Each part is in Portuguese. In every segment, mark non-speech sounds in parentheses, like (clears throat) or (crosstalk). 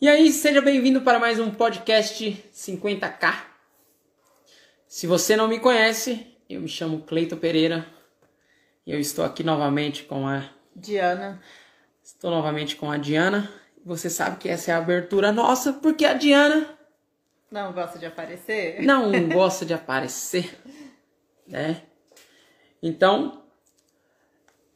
E aí, seja bem-vindo para mais um podcast 50K. Se você não me conhece, eu me chamo Cleito Pereira e eu estou aqui novamente com a Diana. Estou novamente com a Diana. Você sabe que essa é a abertura nossa, porque a Diana Não gosta de aparecer? não gosta de aparecer, né? Então,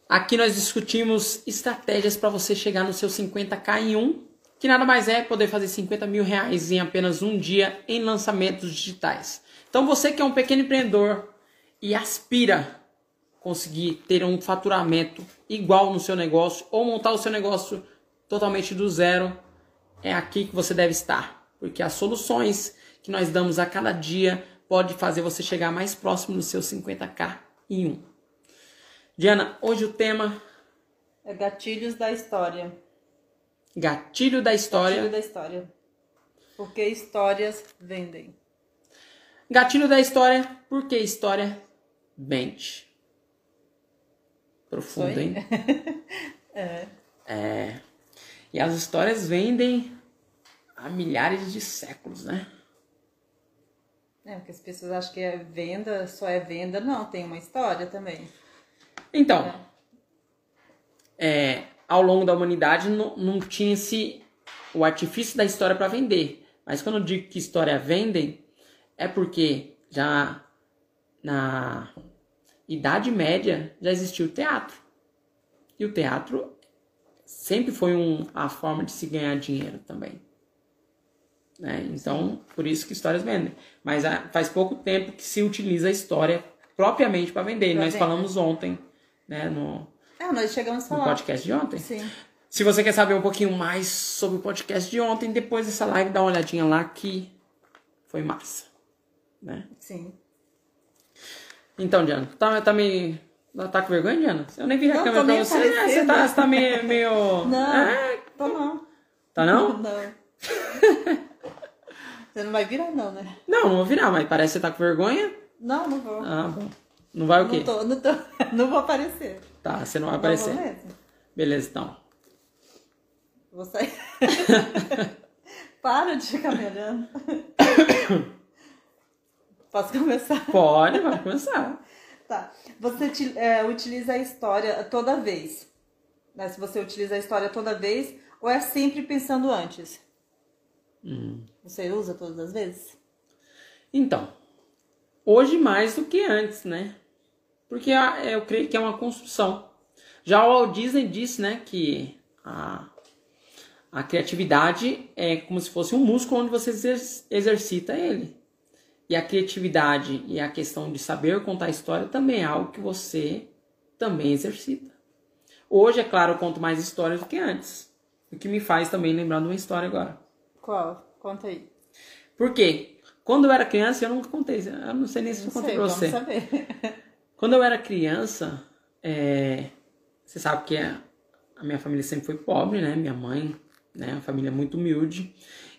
aqui nós discutimos estratégias para você chegar no seu 50k em um, que nada mais é poder fazer 50 mil reais em apenas um dia em lançamentos digitais. Então, você que é um pequeno empreendedor e aspira conseguir ter um faturamento igual no seu negócio ou montar o seu negócio totalmente do zero, é aqui que você deve estar, porque as soluções que nós damos a cada dia pode fazer você chegar mais próximo do seu 50k em um. Diana, hoje o tema É gatilhos da história. Gatilho da história. Gatilho da história. Porque histórias vendem. Gatilho da história, porque história vende. Profundo, hein? (laughs) É. É. E as histórias vendem há milhares de séculos, né? É, porque as pessoas acham que é venda, só é venda. Não, tem uma história também. Então, é, ao longo da humanidade não, não tinha-se o artifício da história para vender. Mas quando eu digo que história vendem, é porque já na Idade Média já existia o teatro. E o teatro sempre foi um, a forma de se ganhar dinheiro também. Né? Então, por isso que histórias vendem. Mas ah, faz pouco tempo que se utiliza a história propriamente para vender. Pra Nós venda. falamos ontem, né, no, É, nós chegamos a no falar. podcast de ontem. Sim. Se você quer saber um pouquinho mais sobre o podcast de ontem, depois dessa live, dá uma olhadinha lá que foi massa. Né? Sim. Então, Diana, tá, tá meio. Tá com vergonha, Diana? Eu nem vi a Não, câmera pra você. né? Você tá, você tá meio. meio... (laughs) Não. É, Tô não. tá não? (laughs) Não. Você não vai virar, não, né? Não, não vou virar, mas parece que você tá com vergonha. Não, não vou. Ah, bom. Não vai o quê? Não tô, não tô. (laughs) Não vou aparecer. Tá, você não vai Não vou aparecer. mesmo. Beleza, então. Vou sair. (laughs) Para de ficar me olhando. Posso começar? Pode, vai começar. Tá. Você é, utiliza a história toda vez. Né? Se você utiliza a história toda vez, ou é sempre pensando antes? Hum. Você usa todas as vezes? Então, hoje mais do que antes, né? Porque a- eu creio que é uma construção. Já o Walt Disney disse, né, que a, a criatividade é como se fosse um músculo onde você exer- exercita ele. E a criatividade e a questão de saber contar história também é algo que você também exercita. Hoje, é claro, eu conto mais histórias do que antes. O que me faz também lembrar de uma história agora. Qual? Conta aí. Por quê? Quando eu era criança, eu nunca contei. Eu não sei nem se eu contei pra vamos você. saber. (laughs) Quando eu era criança, é, você sabe que a, a minha família sempre foi pobre, né? Minha mãe, né? Uma família muito humilde.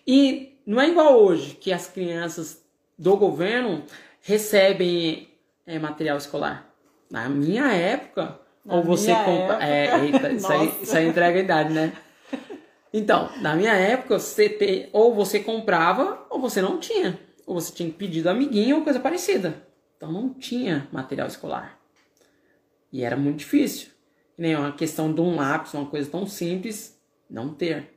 E não é igual hoje, que as crianças do governo recebem é, material escolar. Na minha época, Na ou você compra. É, eita, isso, aí, isso aí entrega a idade, né? Então, na minha época, você te, ou você comprava ou você não tinha. Ou você tinha que pedir do amiguinho ou coisa parecida. Então não tinha material escolar. E era muito difícil. Nem uma questão de um lápis, uma coisa tão simples, não ter.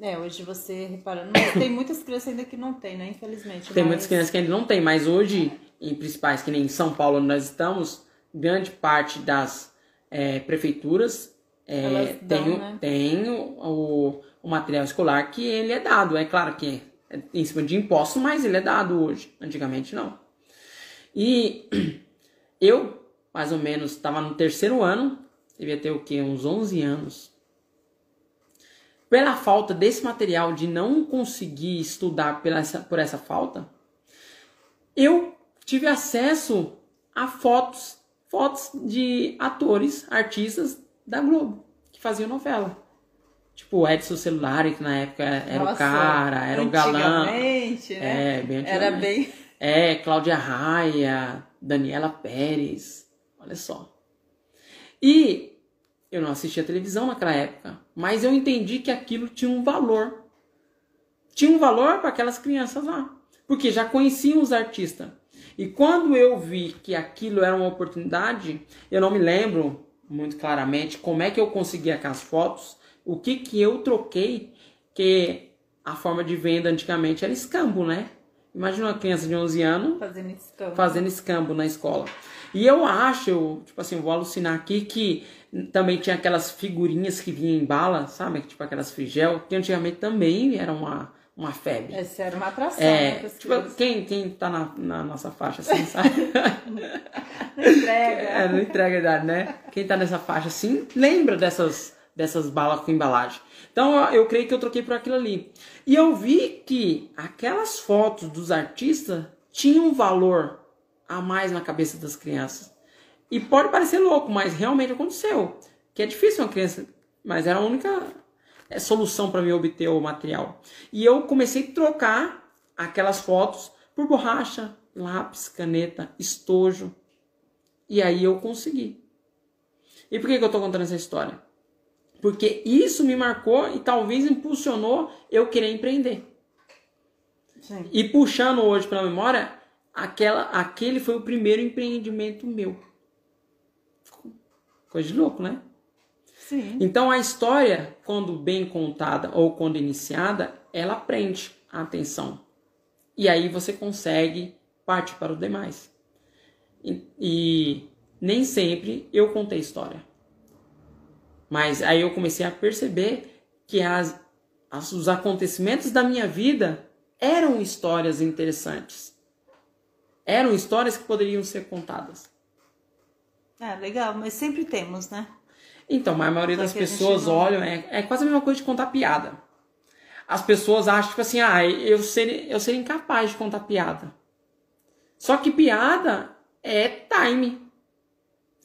É, hoje você reparando, tem muitas crianças ainda que não tem, né? Infelizmente. Tem mas- muitas crianças que ainda não tem, mas hoje, em principais, que nem em São Paulo onde nós estamos, grande parte das é, prefeituras é, dão, tem, o- né? tem o, o, material escolar que ele é dado. É claro que é em cima de impostos, mas ele é dado hoje. Antigamente não. E (clears throat) eu, mais ou menos, estava no terceiro ano, devia ter o quê? Uns 11 anos. Pela falta desse material, de não conseguir estudar pela essa, por essa falta, eu tive acesso a fotos, fotos de atores, artistas da Globo, que faziam novela. Tipo o Edson Celulari, que na época era o Nossa, cara, era o galã. né? É, bem Era bem. É, Cláudia Raia, Daniela Pérez, olha só. E Eu não assistia televisão naquela época, mas eu entendi que aquilo tinha um valor. Tinha um valor para aquelas crianças lá, porque já conheciam os artistas. E quando eu vi que aquilo era uma oportunidade, eu não me lembro muito claramente como é que eu consegui aquelas fotos, o que que eu troquei, que a forma de venda antigamente era escambo, né? Imagina uma criança de 11 anos Fazendo escambo. fazendo escambo na escola. E eu acho, eu, tipo assim, vou alucinar aqui que também tinha aquelas figurinhas que vinham em bala, sabe? Tipo aquelas frigel, que antigamente também era uma, uma febre. Essa era uma atração. É, tipo, quem, quem tá na, na nossa faixa assim, sabe? (laughs) Não entrega. É, não entrega a idade, né? Quem tá nessa faixa assim, lembra dessas, dessas balas com embalagem. Então eu, creio que eu troquei por aquilo ali. E eu vi que aquelas fotos dos artistas tinham um valor a mais na cabeça das crianças. E pode parecer louco, mas realmente aconteceu. Que é difícil uma criança, mas era a única é, solução para mim obter o material. E eu comecei a trocar aquelas fotos por borracha, lápis, caneta, estojo. E aí eu consegui. E por que, que eu tô contando essa história? Porque isso me marcou e talvez impulsionou eu querer empreender. Sim. E puxando hoje pela memória, aquela, aquele foi o primeiro empreendimento meu. Coisa de louco, né? Sim. Então a história, quando bem contada ou quando iniciada, ela prende a atenção. E aí você consegue partir para o demais. E, e nem sempre eu contei história. Mas aí eu comecei a perceber que as, as- os acontecimentos da minha vida eram histórias interessantes. Eram histórias que poderiam ser contadas. É, legal, mas sempre temos, né? Então, mas a maioria Só das pessoas não- olham, é, é quase a mesma coisa de contar piada. As pessoas acham, tipo assim, ah, eu seria, eu seria incapaz de contar piada. Só que piada é time.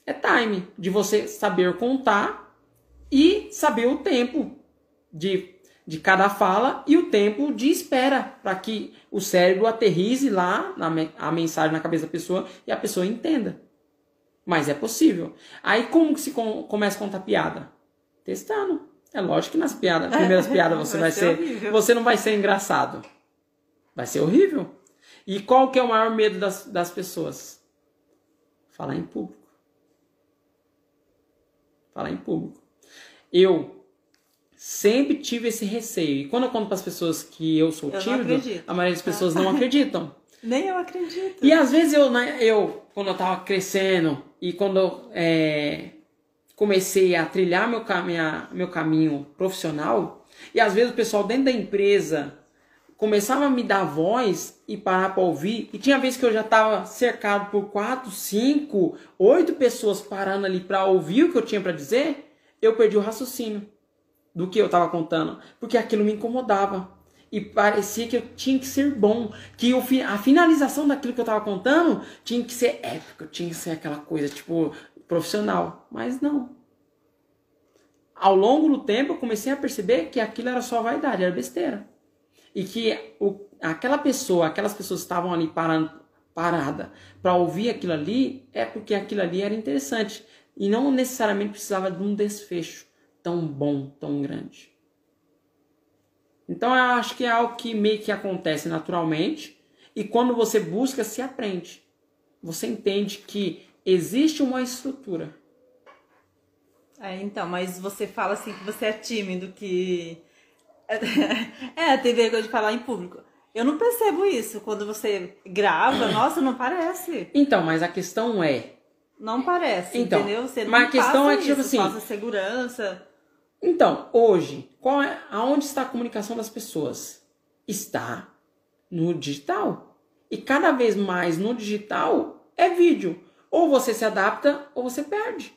É time. De você saber contar e saber o tempo de, de cada fala e o tempo de espera para que o cérebro aterrize lá na, a mensagem na cabeça da pessoa e a pessoa entenda. Mas é possível. Aí como que se com- começa a contar piada? Testando. É lógico que nas piadas, primeiras (laughs) piadas você vai, Vai ser ser, horrível. você não vai ser engraçado. Vai ser horrível. E qual que é o maior medo das, das pessoas? Falar em público. Falar em público. Eu sempre tive esse receio. E quando eu conto para as pessoas que eu sou Eu tímido, a maioria das pessoas (laughs) não acreditam. Nem eu acredito. E às vezes eu, né, eu quando eu tava crescendo e quando eu é, comecei a trilhar meu, caminha, meu caminho profissional, e às vezes o pessoal dentro da empresa começava a me dar voz e parar para ouvir, e tinha vezes que eu já tava cercado por quatro, cinco, oito pessoas parando ali para ouvir o que eu tinha para dizer, eu perdi o raciocínio do que eu tava contando, porque aquilo me incomodava. E parecia que eu tinha que ser bom, que a finalização daquilo que eu tava contando tinha que ser épico, tinha que ser aquela coisa tipo profissional, mas não. Ao longo do tempo eu comecei a perceber que aquilo era só vaidade, era besteira. E que o, aquela pessoa, aquelas pessoas que estavam ali parando, parada para ouvir aquilo ali, é porque aquilo ali era interessante e não necessariamente precisava de um desfecho tão bom, tão grande. Então eu acho que é algo que meio que acontece naturalmente e quando você busca se aprende. Você entende que existe uma estrutura. É, então, mas você fala assim que você é tímido, que. (laughs) É, tem vergonha de falar em público. Eu não percebo isso. Quando você grava, nossa, não parece. Então, mas a questão é, Não parece, Então, entendeu? Você não mas a questão é que, tipo assim- passa segurança. Então, hoje, qual é, aonde está a comunicação das pessoas? Está no digital. E cada vez mais no digital é vídeo. Ou você se adapta ou você perde.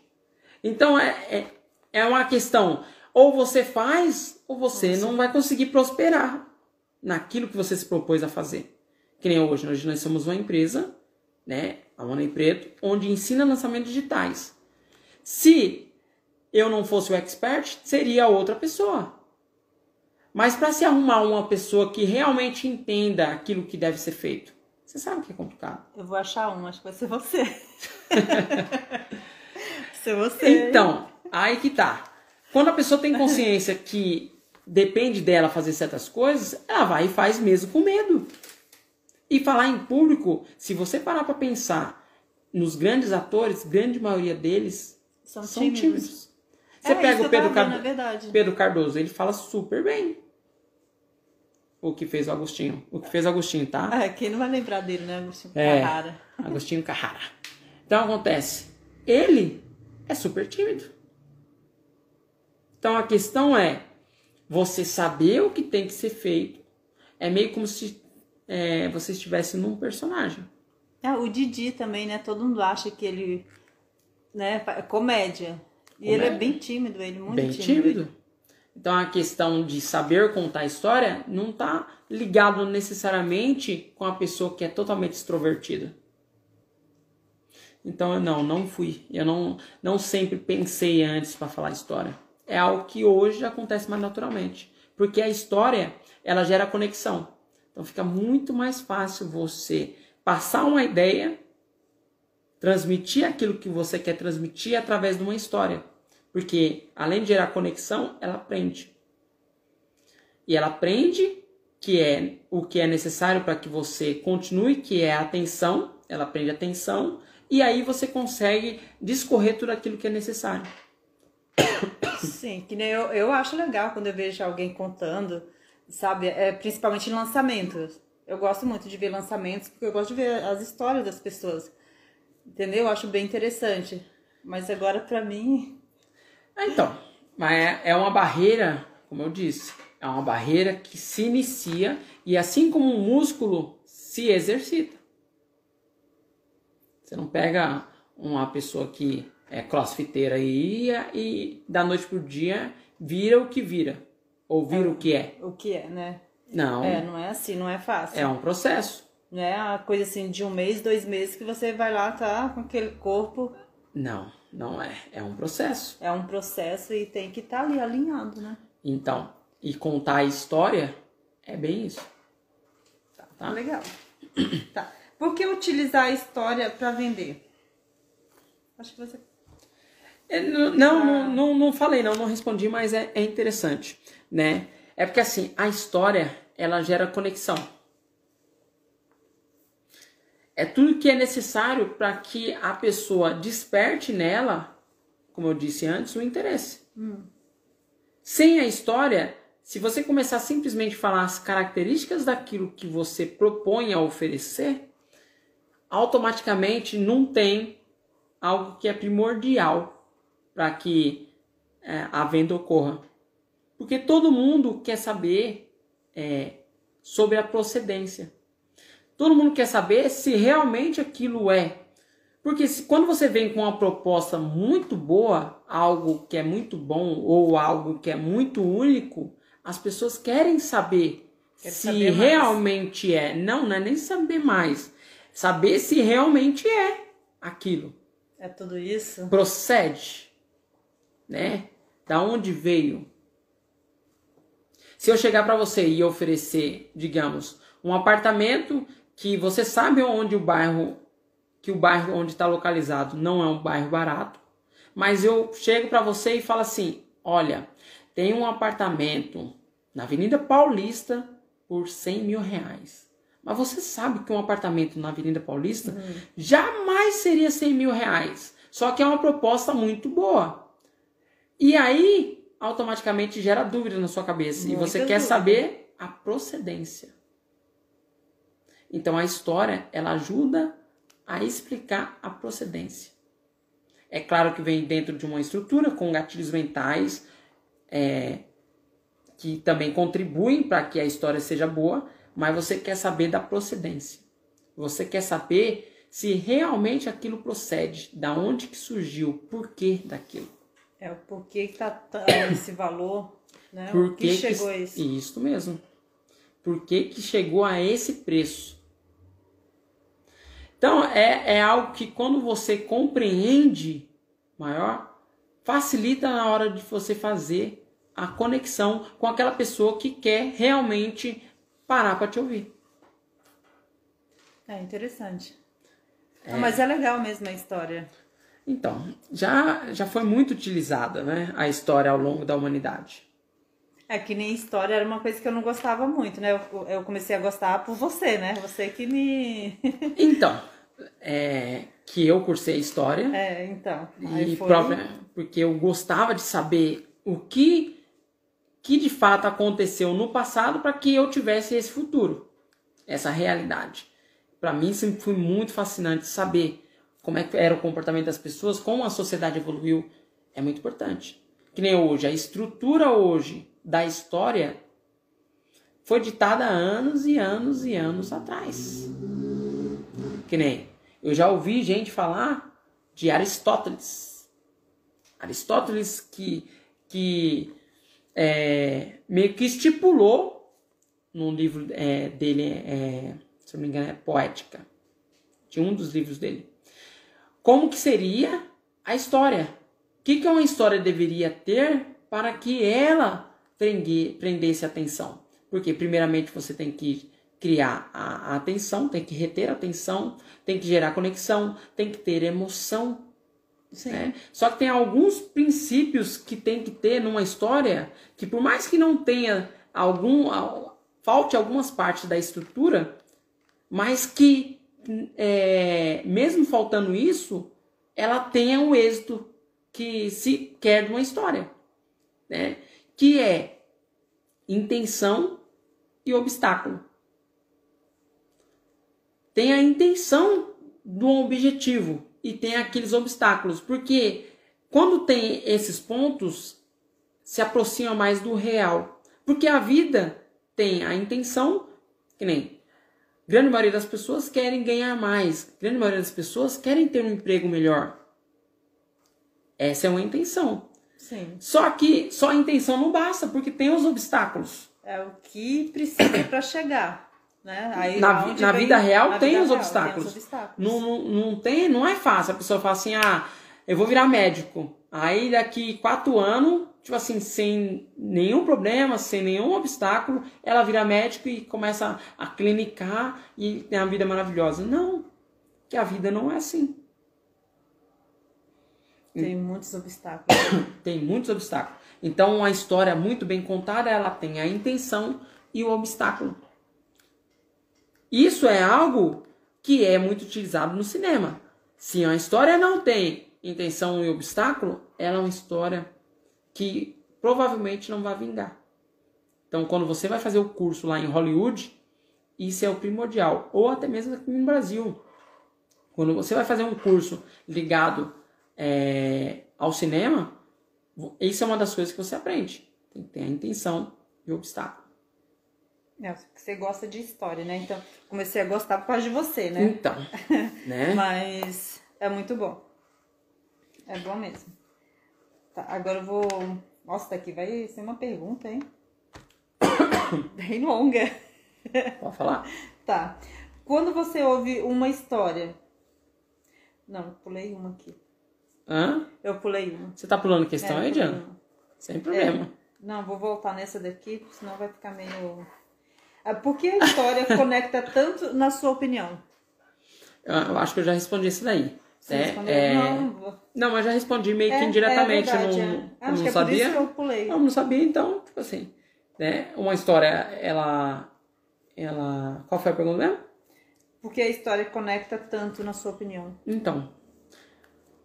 Então é, é, é uma questão. Ou você faz ou você não vai conseguir prosperar naquilo que você se propôs a fazer. Que nem hoje, hoje nós somos uma empresa, né? A Money Preto, onde ensina lançamentos digitais. Se eu não fosse o expert, seria outra pessoa. Mas para se arrumar uma pessoa que realmente entenda aquilo que deve ser feito, você sabe que é complicado. Eu vou achar um, acho que vai ser você. (laughs) ser você. Então, Aí que tá. Quando a pessoa tem consciência que depende dela fazer certas coisas, ela vai e faz mesmo com medo. E falar em público, se você parar para pensar nos grandes atores, grande maioria deles São, são tímidos. tímidos. Você É, pega o Pedro, vendo, é verdade. Pedro Cardoso, ele fala super bem. O que fez o Agostinho. O que fez o Agostinho, tá? É, quem não vai lembrar dele, né? Agostinho É. Carrara. Agostinho Carrara. Então acontece, ele é super tímido. Então a questão é você saber o que tem que ser feito. É meio como se é, você estivesse num personagem. É, o Didi também, né? Todo mundo acha que ele né, é comédia. E ele é Comédia. bem tímido, ele muito bem tímido. tímido. Então a questão de saber contar a história não está ligado necessariamente com a pessoa que é totalmente extrovertida. Então eu não, não fui. Eu não, não sempre pensei antes para falar história. É algo que hoje acontece mais naturalmente, porque a história ela gera conexão. Então fica muito mais fácil você passar uma ideia, transmitir aquilo que você quer transmitir através de uma história. Porque além de gerar conexão, ela aprende. E ela aprende que é o que é necessário para que você continue, que é a atenção. Ela aprende atenção e aí você consegue discorrer tudo aquilo que é necessário. (coughs) Sim, que nem eu, eu acho legal quando eu vejo alguém contando, sabe? É, principalmente em lançamentos. Eu gosto muito de ver lançamentos, porque eu gosto de ver as histórias das pessoas. Entendeu? Eu acho bem interessante. Mas agora, pra mim, Ah, Então, mas é- é uma barreira, como eu disse, é uma barreira que se inicia e assim como um músculo se exercita. Você não pega uma pessoa que é crossfiteira aí e da noite pro dia vira o que vira, ou vira o que é. o que é, né? Não, É, é, não é assim, não é fácil. um processo. Não é uma coisa assim de um mês, dois meses que você vai lá, tá com aquele corpo. Não, não é. É um processo. É um processo e tem que estar ali alinhado, né? Então, e contar a história é bem isso. Tá? Ah, legal. (clears throat) tá. Por que utilizar a história pra vender? Acho que você. É, não, não, não, não falei, não, não respondi, mas é, é interessante, né? É porque assim, a história, ela gera conexão. É tudo que é necessário para que a pessoa desperte nela, como eu disse antes, o interesse. Sem a história, se você começar simplesmente a falar as características daquilo que você propõe a oferecer, automaticamente não tem algo que é primordial para que é, a venda ocorra. Porque todo mundo quer saber é, sobre a procedência. Todo mundo quer saber se realmente aquilo é. Porque se, quando você vem com uma proposta muito boa, algo que é muito bom ou algo que é muito único, as pessoas querem saber se saber realmente é. Não, não é nem saber mais. Saber se realmente é aquilo É tudo isso? procede, né? Da onde veio? Se eu chegar para você e oferecer, digamos, um apartamento que você sabe onde o bairro, que o bairro onde está localizado não é um bairro barato, mas eu chego para você e falo assim, olha, tem um apartamento na Avenida Paulista por 100 mil reais. Mas você sabe que um apartamento na Avenida Paulista jamais seria 100 mil reais. Só que é uma proposta muito boa. E aí, automaticamente gera dúvida na sua cabeça. e Muita você quer dúvida. saber a procedência. Então a história, ela ajuda a explicar a procedência. É claro que vem dentro de uma estrutura com gatilhos mentais é, que também contribuem para que a história seja boa, mas você quer saber da procedência. Você quer saber se realmente aquilo procede, da onde que surgiu, por que daquilo. É o porquê que tá (coughs) esse valor, né? Por que, que chegou a que, isso? Isso mesmo. Por que, que chegou a esse preço? Então, é, é algo que quando você compreende maior, facilita na hora de você fazer a conexão com aquela pessoa que quer realmente parar para te ouvir. É interessante. Ah, mas é legal mesmo a história. Então, já, já foi muito utilizada né, a história ao longo da humanidade. É que nem história era uma coisa que eu não gostava muito, né? Eu, eu comecei a gostar por você, né? Você que me. (laughs) então, é, que eu cursei história. É, então. E foi... própria, porque eu gostava de saber o que, que de fato aconteceu no passado para que eu tivesse esse futuro, essa realidade. Para mim sempre foi muito fascinante saber como é era o comportamento das pessoas, como a sociedade evoluiu, é muito importante. Que nem hoje, a estrutura hoje da história foi ditada há anos e anos e anos atrás. Que nem eu já ouvi gente falar de Aristóteles. Aristóteles que, que é, meio que estipulou num livro é, dele, é, se não me engano, é Poética, de um dos livros dele, como que seria a história. O que, que uma história deveria ter para que ela prendesse atenção? Porque, primeiramente, você tem que criar a, atenção, tem que reter a atenção, tem que gerar conexão, tem que ter emoção. Né? Só que tem alguns princípios que tem que ter numa história que, por mais que não tenha algum. falte algumas partes da estrutura, mas que, é, mesmo faltando isso, ela tenha o êxito que se quer de uma história. Né? Que é intenção e obstáculo tem a intenção do objetivo e tem aqueles obstáculos, porque quando tem esses pontos, se aproxima mais do real. Porque a vida tem a intenção, que nem grande maioria das pessoas querem ganhar mais, grande maioria das pessoas querem ter um emprego melhor. Essa é uma intenção. Sim. Só que só a intenção não basta, porque tem os obstáculos. É o que precisa para chegar. Né? Aí, na, na vida real na tem, vida os real, obstáculos. tem os obstáculos. Não, não, não, tem, não é fácil. A pessoa fala assim, ah, eu vou virar médico. Aí daqui quatro anos, tipo assim, sem nenhum problema, sem nenhum obstáculo, ela vira médico e começa a clinicar e tem uma vida maravilhosa. Não, que a vida não é assim. Tem muitos obstáculos. (coughs) tem muitos obstáculos. Então, uma história muito bem contada, ela tem a intenção e o obstáculo. Isso é algo que é muito utilizado no cinema. Se uma história não tem intenção e obstáculo, ela é uma história que provavelmente não vai vingar. Então, quando você vai fazer o curso lá em Hollywood, isso é o primordial. Ou até mesmo aqui no Brasil. Quando você vai fazer um curso ligado é, ao cinema, isso é uma das coisas que você aprende. Tem que ter a intenção e o obstáculo. É, você gosta de história, né? Então, comecei a gostar por causa de você, né? Então, (laughs) né? Mas é muito bom. É bom mesmo. Tá, agora eu vou... Nossa, daqui vai ser uma pergunta, hein? (coughs) Bem longa. (laughs) Pode falar. Tá. Quando você ouve uma história... Não, pulei uma aqui. Hã? Eu pulei uma. Você tá pulando questão é, aí, Diana? Sem problema. É. Não, vou voltar nessa daqui, senão vai ficar meio... Ah, por que a história (laughs) conecta tanto na sua opinião? Eu acho que eu já respondi isso daí. É? É... Não. não, mas já respondi meio que é, indiretamente. É verdade, não, é. Acho não sabia. É pulei. Não, não sabia, então, tipo assim. Né? Uma história, ela. Ela. Qual foi a pergunta mesmo? Por que a história conecta tanto na sua opinião? Então.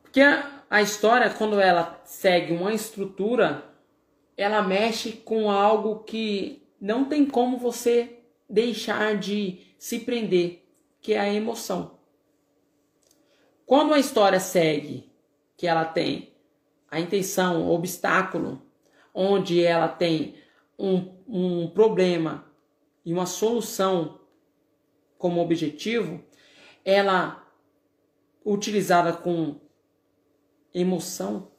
Porque a, a história, quando ela segue uma estrutura, ela mexe com algo que não tem como você deixar de se prender, que é a emoção. Quando a história segue, que ela tem a intenção, o obstáculo, onde ela tem um, um problema e uma solução como objetivo, ela utilizada com emoção,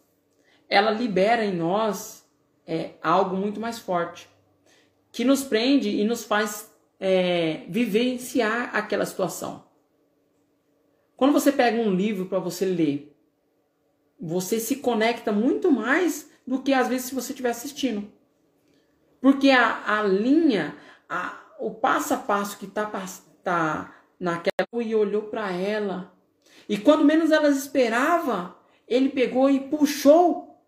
ela libera em nós é, algo muito mais forte que nos prende e nos faz é, vivenciar aquela situação. Quando você pega um livro para você ler, você se conecta muito mais do que às vezes se você estiver assistindo. Porque a, a linha, a, o passo a passo que está tá naquela e olhou para ela. E quando menos elas esperava, ele pegou e puxou.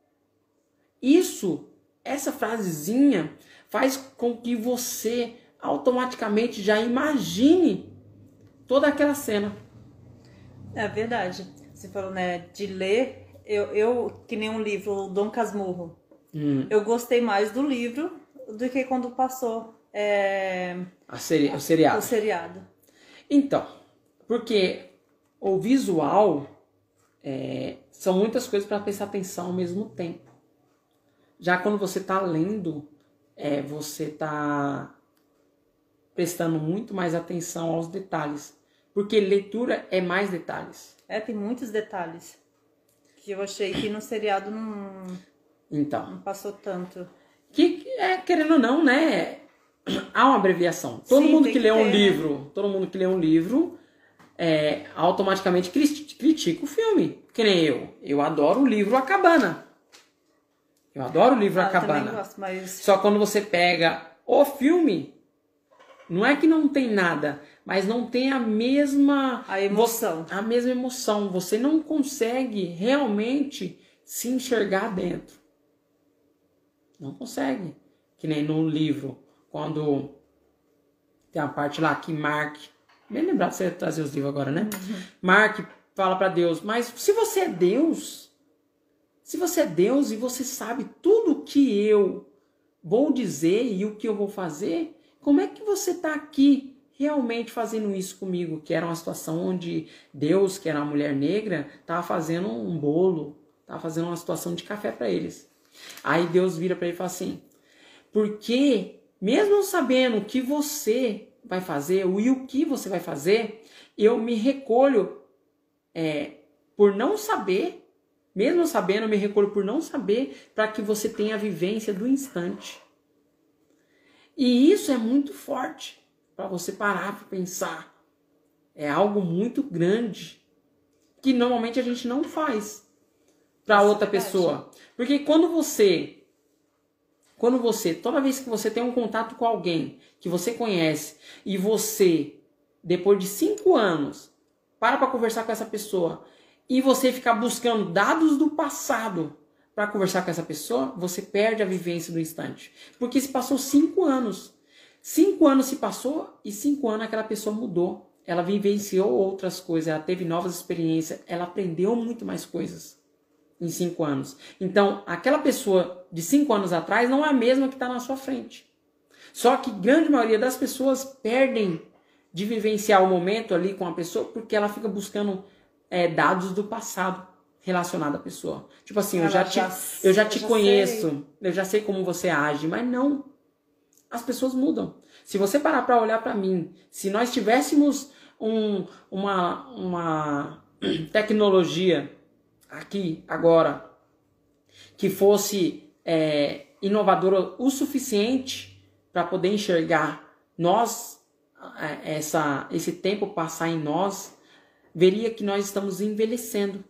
Isso, essa frasezinha, faz com que você automaticamente já imagine toda aquela cena. É verdade. Você falou, né, de ler. Eu, eu que nem um livro, Dom Casmurro. Hum. Eu gostei mais do livro do que quando passou é, A seri o seriado. o seriado. Então, porque o visual é, são muitas coisas para prestar atenção ao mesmo tempo. Já quando você está lendo, é, você está prestando muito mais atenção aos detalhes. Porque leitura é mais detalhes. É, tem muitos detalhes. Que eu achei que no seriado não, Então, não passou tanto. que que é, querendo ou não, né? Há uma abreviação. Todo Sim, mundo que que lê um ter, né? livro, todo mundo que lê um livro, é, automaticamente cri- critica o filme. Que nem eu. Eu adoro o livro A Cabana. Eu adoro o livro Ah, A Cabana. gosto, mas Só quando você pega o filme, não é que não tem nada, mas não tem a mesma a emoção. a mesma emoção. Você não consegue realmente se enxergar dentro. Não consegue. Que nem no livro, quando tem a parte lá que Mark. Bem lembrado você trazer os livros agora, né? Mark fala para Deus, mas se você é Deus, se você é Deus e você sabe tudo que eu vou dizer e o que eu vou fazer, como é que você está aqui realmente fazendo isso comigo? Que era uma situação onde Deus, que era uma mulher negra, estava fazendo um bolo, estava fazendo uma situação de café para eles. Aí Deus vira para ele e fala assim: porque mesmo sabendo o que você vai fazer e o que você vai fazer, eu me recolho é, por não saber, mesmo sabendo, eu me recolho por não saber, para que você tenha a vivência do instante. E isso é muito forte para você parar para pensar. É algo muito grande que normalmente a gente não faz para é outra pessoa. Porque quando você quando você, toda vez que você tem um contato com alguém que você conhece e você, depois de cinco anos, para para conversar com essa pessoa e você ficar buscando dados do passado para conversar com essa pessoa, você perde a vivência do instante. Porque se passou cinco anos. Cinco anos se passou e cinco anos aquela pessoa mudou. Ela vivenciou outras coisas, ela teve novas experiências, ela aprendeu muito mais coisas em cinco anos. Então, aquela pessoa de cinco anos atrás não é a mesma que está na sua frente. Só que grande maioria das pessoas perdem de vivenciar o momento ali com a pessoa porque ela fica buscando é, dados do passado relacionado à pessoa. Tipo assim, eu Ela já te, já- eu já eu te já conheço, eu já sei como você age, mas não. As pessoas mudam. Se você parar para olhar para mim, se nós tivéssemos um, uma, uma (clears throat) tecnologia aqui agora que fosse é, inovadora o suficiente para poder enxergar nós é, essa esse tempo passar em nós veria que nós estamos envelhecendo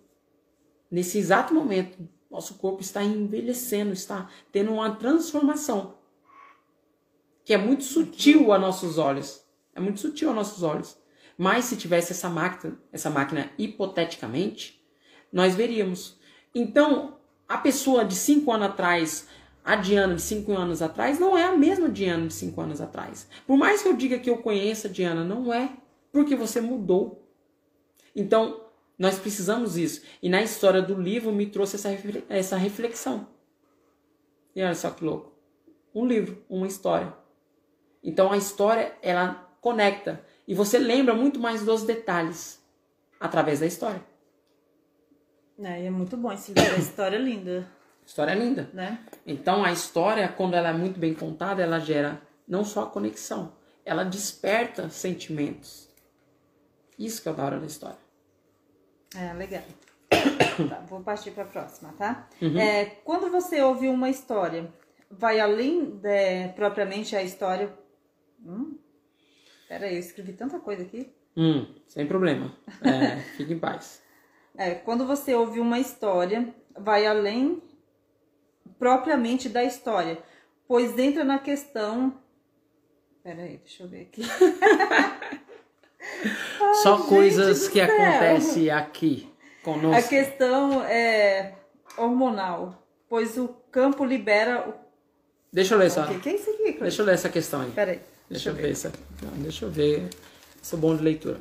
nesse exato momento nosso corpo está envelhecendo está tendo uma transformação que é muito sutil a nossos olhos é muito sutil a nossos olhos mas se tivesse essa máquina essa máquina hipoteticamente nós veríamos. Então, a pessoa de cinco anos atrás, a Diana de cinco anos atrás, não é a mesma Diana de cinco anos atrás. Por mais que eu diga que eu conheça a Diana, não é, porque você mudou. Então, nós precisamos isso. E na história do livro me trouxe essa, essa reflexão. E olha só que louco. Um livro, uma história. Então a história, ela conecta. E você lembra muito mais dos detalhes através da história. É, é muito bom esse livro, a história é linda, história é linda. né? Então a história, quando ela é muito bem contada, ela gera não só a conexão, ela desperta sentimentos. Isso que é o da hora da história. É, legal. (coughs) Tá, vou partir para a próxima, tá? É, quando você ouve uma história, vai além de, propriamente a história. Hum? Pera aí, eu escrevi tanta coisa aqui. Hum, sem problema. É, (laughs) fique em paz. É, quando você ouve uma história, vai além propriamente da história, pois entra na questão. Pera aí, deixa eu ver aqui. (laughs) Só coisas que céu. acontecem aqui conosco. A questão é hormonal, pois o campo libera o. Deixa eu ler só. O que, é isso aqui, Cleiton? Deixa eu ler essa questão aí. Peraí. Deixa, eu ver essa. não, deixa eu ver. Sou bom de leitura.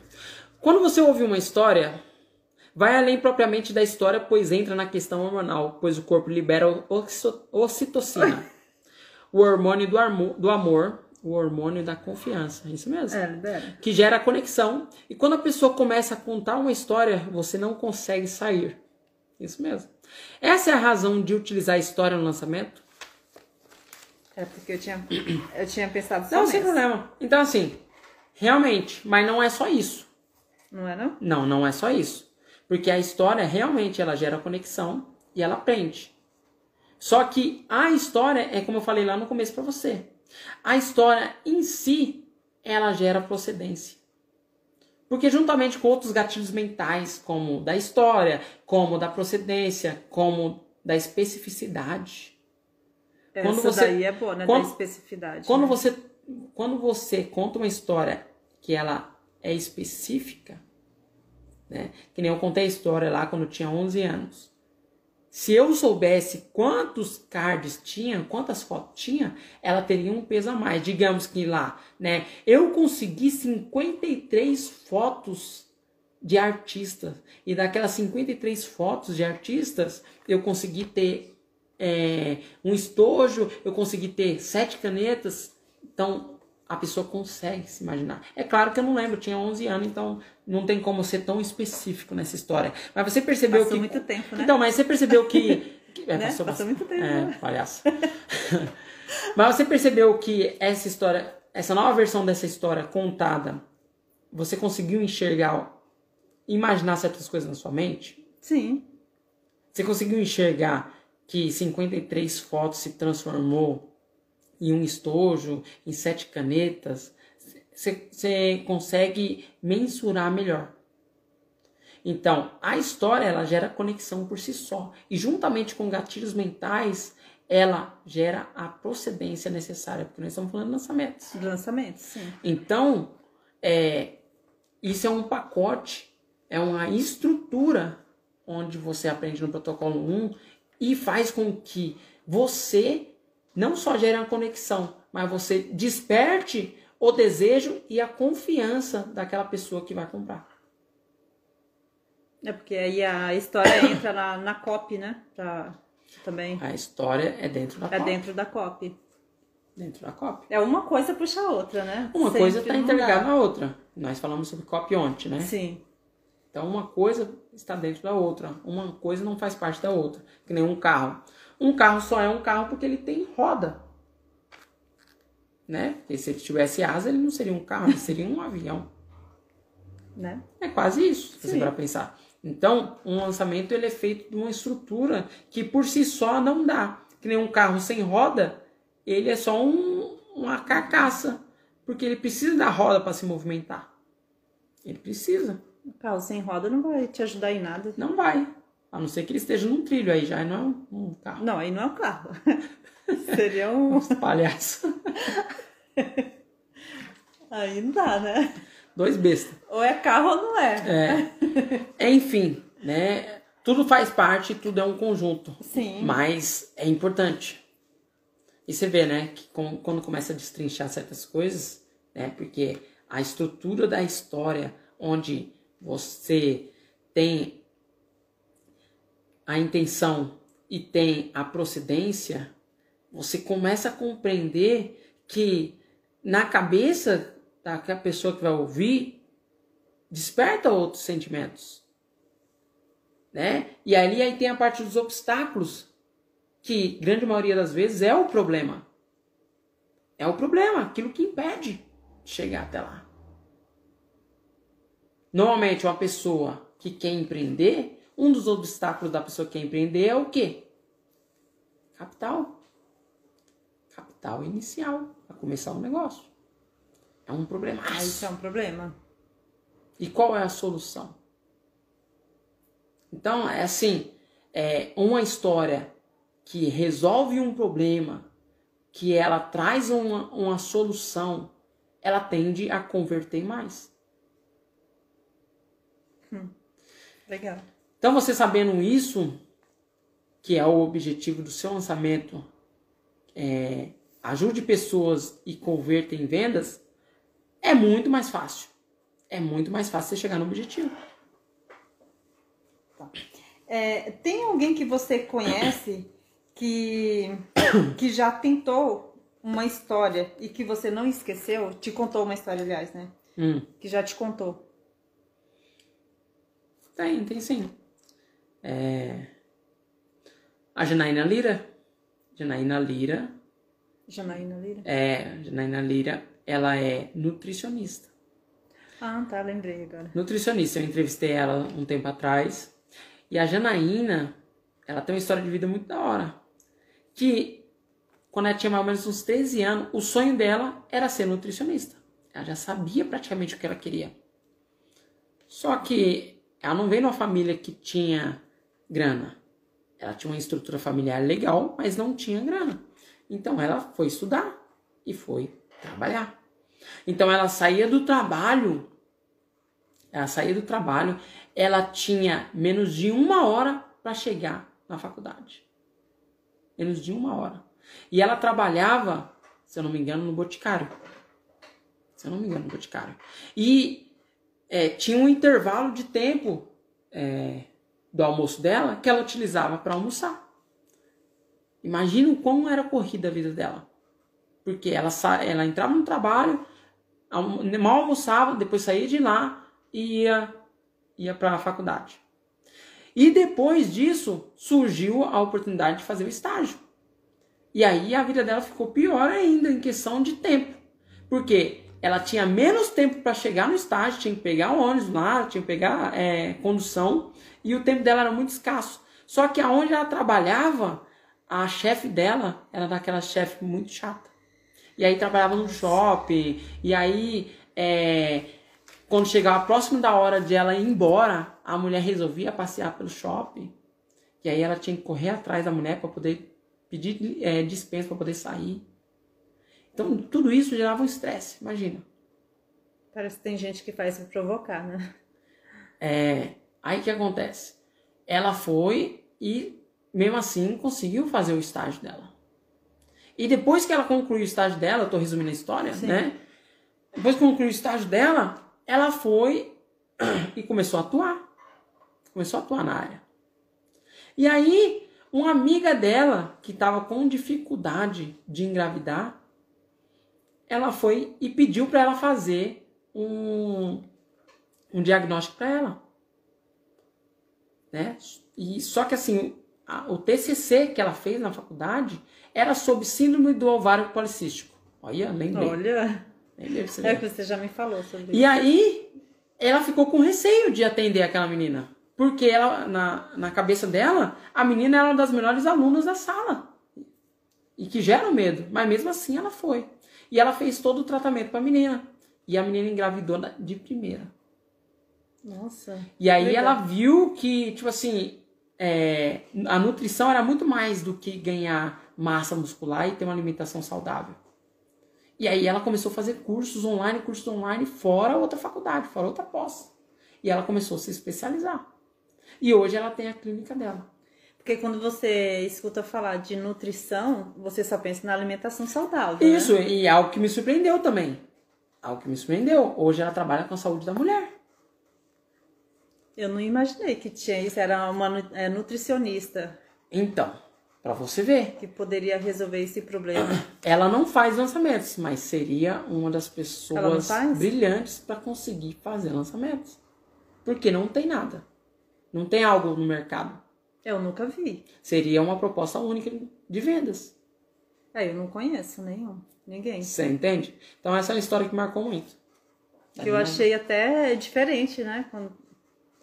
Quando você ouve uma história, vai além propriamente da história, pois entra na questão hormonal, pois o corpo libera ocitocina, (laughs) o hormônio do amor, o hormônio da confiança. Isso mesmo. É. Que gera conexão. E quando a pessoa começa a contar uma história, você não consegue sair. Isso mesmo. Essa é a razão de utilizar a história no lançamento? É porque eu tinha, (coughs) eu tinha pensado só Não, sem nessa. problema. Então, assim, realmente, mas não é só isso. Não é não? Não, não é só isso. Porque a história realmente ela gera conexão e ela aprende. Só que a história é como eu falei lá no começo para você. A história em si ela gera procedência. Porque juntamente com outros gatilhos mentais, como da história, como da procedência, como da especificidade, Quando Essa você- daí é boa, né? quando- da especificidade. quando né? você, quando você conta uma história que ela é específica, né? Que nem eu contei a história lá quando eu tinha 11 anos. Se eu soubesse quantos cards tinha, quantas fotos tinha, ela teria um peso a mais. Digamos que lá, né? Eu consegui 53 fotos de artistas. E daquelas 53 fotos de artistas, eu consegui ter é, um estojo, eu consegui ter sete canetas. Então, a pessoa consegue se imaginar. É claro que eu não lembro, eu tinha 11 anos, então não tem como ser tão específico nessa história. Mas você percebeu Passou que... muito tempo, né? Então, mas você percebeu que... (laughs) é, Né? passou, Passou muito tempo, É, né? palhaço. (laughs) mas você percebeu que essa história, essa nova versão dessa história contada, você conseguiu enxergar, imaginar certas coisas na sua mente? Sim. Você conseguiu enxergar que 53 fotos se transformou em um estojo, em sete canetas? Você, consegue mensurar melhor. Então, a história ela gera conexão por si só. E juntamente com gatilhos mentais, ela gera a procedência necessária, porque nós estamos falando de lançamentos. De lançamento, sim. Então, é, isso é um pacote, é uma estrutura onde você aprende no protocolo 1 e faz com que você não só gere uma conexão, mas você desperte o desejo e a confiança daquela pessoa que vai comprar. É porque aí a história entra na, na copy, né? Pra, também. A história é dentro da É cópia. dentro da copy. Dentro da cópia. É uma coisa puxa a outra, né? Uma Sempre coisa está interligada na outra. Nós falamos sobre copy ontem, né? Sim. Então uma coisa está dentro da outra, uma coisa não faz parte da outra, que nem um carro. Um carro só é um carro porque ele tem roda. Né? Porque se ele tivesse asa, ele não seria um carro, ele seria um (laughs) avião. Né? É quase isso, se você para pensar. Então, um lançamento ele é feito de uma estrutura que por si só não dá. Que nem um carro sem roda, ele é só um- uma carcaça, porque ele precisa da roda para se movimentar. Ele precisa. O carro sem roda não vai te ajudar em nada. Não vai. A não ser que ele esteja num trilho aí, já não é um, um carro. Não, aí não é um carro. (laughs) Seria um. Palhaço. (laughs) Aí não dá, né? Dois bestas. Ou é carro ou não é. É. (laughs) Enfim, né? Tudo faz parte, tudo é um conjunto. Sim. Mas é importante. E você vê, né, que com- quando começa a destrinchar certas coisas, né, porque a estrutura da história, onde você tem a intenção e tem a procedência, você começa a compreender que na cabeça daquela pessoa que vai ouvir, desperta outros sentimentos. Né? E ali aí tem a parte dos obstáculos, que grande maioria das vezes é o problema. É o problema, aquilo que impede de chegar até lá. Normalmente uma pessoa que quer empreender, um dos obstáculos da pessoa que quer empreender é o quê? Capital. Capital inicial para começar um negócio. É um problema. Aí isso é um problema. E qual é a solução? Então, é assim, é uma história que resolve um problema, que ela traz uma, uma solução, ela tende a converter mais. Legal. Então você sabendo isso, que é o objetivo do seu lançamento, é, ajude pessoas e converta em vendas, é muito mais fácil. É muito mais fácil você chegar no objetivo. Tá. É, tem alguém que você conhece que, que já tentou uma história e que você não esqueceu? Te contou uma história, aliás, né? Hum. Que já te contou. Tem, tem sim. É... A Janaína Lira. Janaína Lira. Janaína Lira? É, Janaína Lira, ela é nutricionista. Ah, tá, lembrei agora. Nutricionista, eu entrevistei ela um tempo atrás. E a Janaína, ela tem uma história de vida muito da hora. Que quando ela tinha mais ou menos uns 13 anos, o sonho dela era ser nutricionista. Ela já sabia praticamente o que ela queria. Só que ela não veio numa família que tinha grana. Ela tinha uma estrutura familiar legal, mas não tinha grana. Então ela foi estudar e foi trabalhar. Então ela saía do trabalho, ela saía do trabalho, ela tinha menos de uma hora para chegar na faculdade. Menos de uma hora. E ela trabalhava, se eu não me engano, no Boticário. Se eu não me engano, no Boticário. E é, tinha um intervalo de tempo é, do almoço dela que ela utilizava para almoçar. Imagina o quão era corrida a vida dela. Porque ela, ela entrava no trabalho, mal almoçava, depois saía de lá e ia, ia para a faculdade. E depois disso surgiu a oportunidade de fazer o estágio. E aí a vida dela ficou pior ainda em questão de tempo. Porque ela tinha menos tempo para chegar no estágio, tinha que pegar o ônibus lá, tinha que pegar é, condução, e o tempo dela era muito escasso. Só que aonde ela trabalhava, a chefe dela era daquela chefe muito chata. E aí trabalhava no shopping, e aí é, quando chegava próximo da hora de ela ir embora, a mulher resolvia passear pelo shopping. E aí ela tinha que correr atrás da mulher para poder pedir é, dispensa para poder sair. Então tudo isso gerava um estresse, imagina. Parece que tem gente que faz para provocar, né? É, aí que acontece? Ela foi e mesmo assim conseguiu fazer o estágio dela. E depois que ela concluiu o estágio dela, eu tô resumindo a história, Sim. né? Depois que concluiu o estágio dela, ela foi (clears throat) e começou a atuar. Começou a atuar na área. E aí, uma amiga dela, que estava com dificuldade de engravidar, ela foi e pediu para ela fazer um, um diagnóstico para ela. Né? E só que assim, a, o TCC que ela fez na faculdade era sobre síndrome do ovário policístico. Olha, lembrei. Olha. Lembrei é que você já me falou sobre e isso. E aí, ela ficou com receio de atender aquela menina. Porque ela, na, na cabeça dela, a menina era uma das melhores alunas da sala. E que gera medo. Mas mesmo assim ela foi. E ela fez todo o tratamento para a menina. E a menina engravidou de primeira. Nossa. E aí legal. ela viu que, tipo assim, é, a nutrição era muito mais do que ganhar massa muscular e ter uma alimentação saudável. E aí ela começou a fazer cursos online, cursos online fora outra faculdade, fora outra pós. E ela começou a se especializar. E hoje ela tem a clínica dela. Porque quando você escuta falar de nutrição, você só pensa na alimentação saudável. Isso, né? e é algo que me surpreendeu também. Algo que me surpreendeu. Hoje ela trabalha com a saúde da mulher. Eu não imaginei que tinha isso, era uma é, nutricionista. Então, para você ver. Que poderia resolver esse problema. (coughs) Ela não faz lançamentos, mas seria uma das pessoas brilhantes para conseguir fazer lançamentos. Porque não tem nada. Não tem algo no mercado. Eu nunca vi. Seria uma proposta única de vendas. É, eu não conheço nenhum. Ninguém. Você entende? Então essa é uma história que marcou muito. Que eu achei até diferente, né? Quando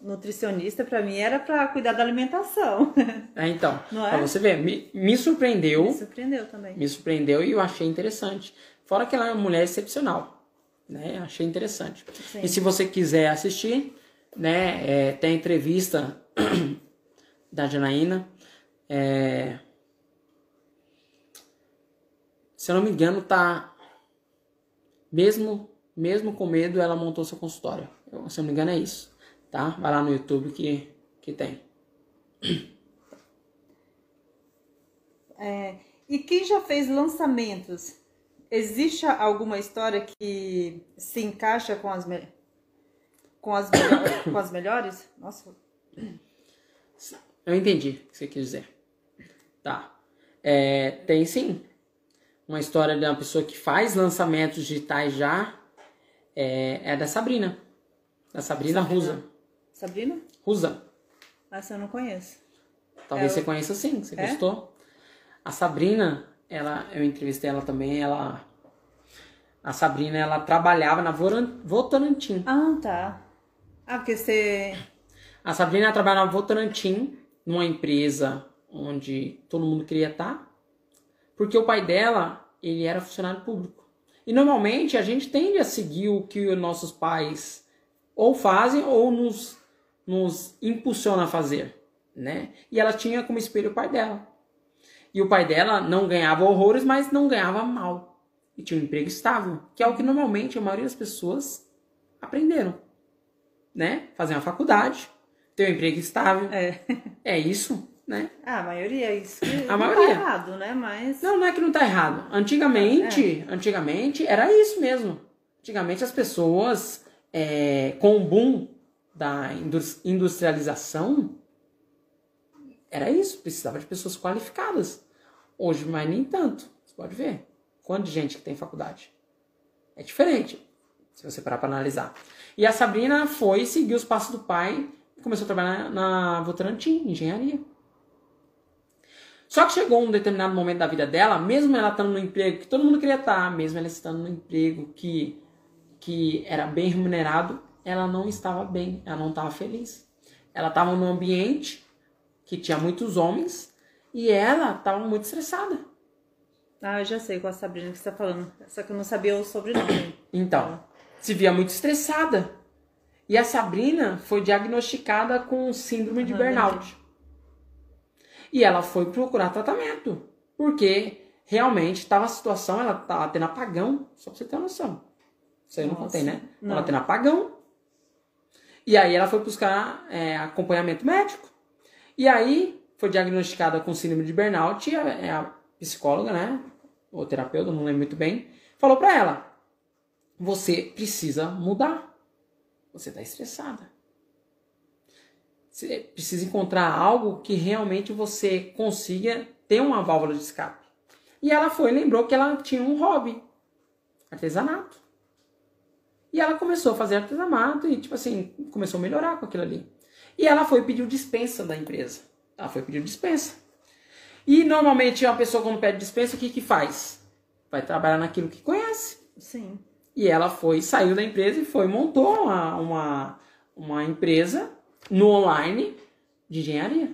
nutricionista para mim era para cuidar da alimentação. (laughs) É, então, Não é? pra você ver, me, me surpreendeu. Me surpreendeu também. Me surpreendeu e eu achei interessante. Fora que ela é uma mulher excepcional, né? Achei interessante. Sim. E se você quiser assistir, né, é, tem a entrevista (clears throat) da Janaína. É, se eu não me engano, tá mesmo mesmo com medo, ela montou seu consultório. Eu, se eu não me engano é isso tá? Vai lá no YouTube que, que tem. É, e quem já fez lançamentos? Existe alguma história que se encaixa com as, me... com as, melhor... (coughs) com as melhores? Nossa. Eu entendi o que você quis dizer. Tá. É, tem sim. Uma história de uma pessoa que faz lançamentos digitais já. É, é da Sabrina. Da Sabrina, Sabrina. Rusa. Sabrina? Rusa. Essa eu não conheço. Talvez ela... você conheça sim. Você é? gostou? A Sabrina, ela, eu entrevistei ela também, ela. A Sabrina, ela trabalhava na Votorantim. Ah, tá. Ah, porque você. A Sabrina trabalhava na Votorantim, numa empresa onde todo mundo queria estar, porque o pai dela, ele era funcionário público. E normalmente a gente tende a seguir o que os nossos pais ou fazem ou nos, nos impulsiona a fazer, né? E ela tinha como espelho o pai dela. E o pai dela não ganhava horrores, mas não ganhava mal. E tinha um emprego estável, que é o que normalmente a maioria das pessoas aprenderam, né? Fazer uma faculdade, ter um emprego estável. É. (laughs) É isso né? Ah, a maioria é isso. A não maioria. Tá errado, né? Mas. Não, não é que não tá errado. Antigamente, é. antigamente era isso mesmo. Antigamente as pessoas, é, com o boom da industrialização, era isso. Precisava de pessoas qualificadas. Hoje, mas nem tanto. Você pode ver. Quanto de gente que tem faculdade. É diferente, se você parar para analisar. E a Sabrina foi seguir os passos do pai e começou a trabalhar na Votorantim, engenharia. Só que chegou um determinado momento da vida dela, mesmo ela estando no emprego que todo mundo queria estar, mesmo ela estando no emprego que, que era bem remunerado, ela não estava bem, ela não estava feliz. Ela estava num ambiente que tinha muitos homens e ela estava muito estressada. Ah, eu já sei qual a Sabrina que você está falando, só que eu não sabia o sobrenome. Então, se via muito estressada. E a Sabrina foi diagnosticada com síndrome de burnout. E ela foi procurar tratamento. Porque realmente estava a situação, ela estava tendo apagão, só pra você ter uma noção. Isso aí eu não contei, né? Não. Ela tendo apagão. E aí ela foi buscar é, acompanhamento médico. E aí foi diagnosticada com síndrome de burnout e a, é a psicóloga, né? Ou terapeuta, não lembro muito bem, falou para ela: você precisa mudar. Você está estressada. Você precisa encontrar algo que realmente você consiga ter uma válvula de escape. E ela foi lembrou que ela tinha um hobby, artesanato. E ela começou a fazer artesanato e, tipo assim, começou a melhorar com aquilo ali. E ela foi pedir dispensa da empresa. Ela foi pedir dispensa. E normalmente uma pessoa quando pede dispensa, o que que faz? Vai trabalhar naquilo que conhece. Sim. E ela foi, saiu da empresa e foi, montou uma, uma, uma empresa no online de engenharia.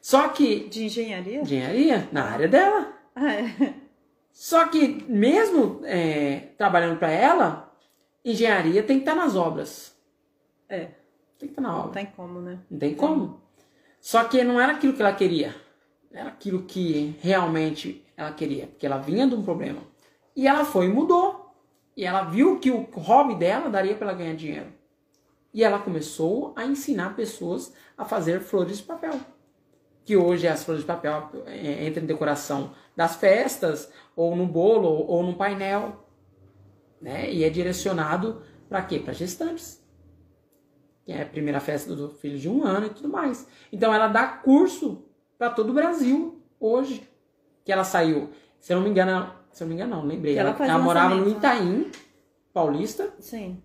Só que. De engenharia? Engenharia, na área dela. Ah, é. Só que, mesmo é, trabalhando para ela, engenharia tem que estar tá nas obras. É. Tem que estar tá na obra. Não tem como, né? Não tem como. Só que não era aquilo que ela queria. Era aquilo que realmente ela queria. Porque ela vinha de um problema. E ela foi e mudou. E ela viu que o hobby dela daria para ela ganhar dinheiro. E ela começou a ensinar pessoas a fazer flores de papel. Que hoje as flores de papel é, entram em decoração das festas, ou no bolo, ou no painel. Né? E é direcionado para quê? Para gestantes. Que é a primeira festa do filho de um ano e tudo mais. Então ela dá curso para todo o Brasil hoje. Que ela saiu, se eu não me engano, se eu não me engano, não, lembrei. ela, ela, ela morava no Itaim, paulista. Sim.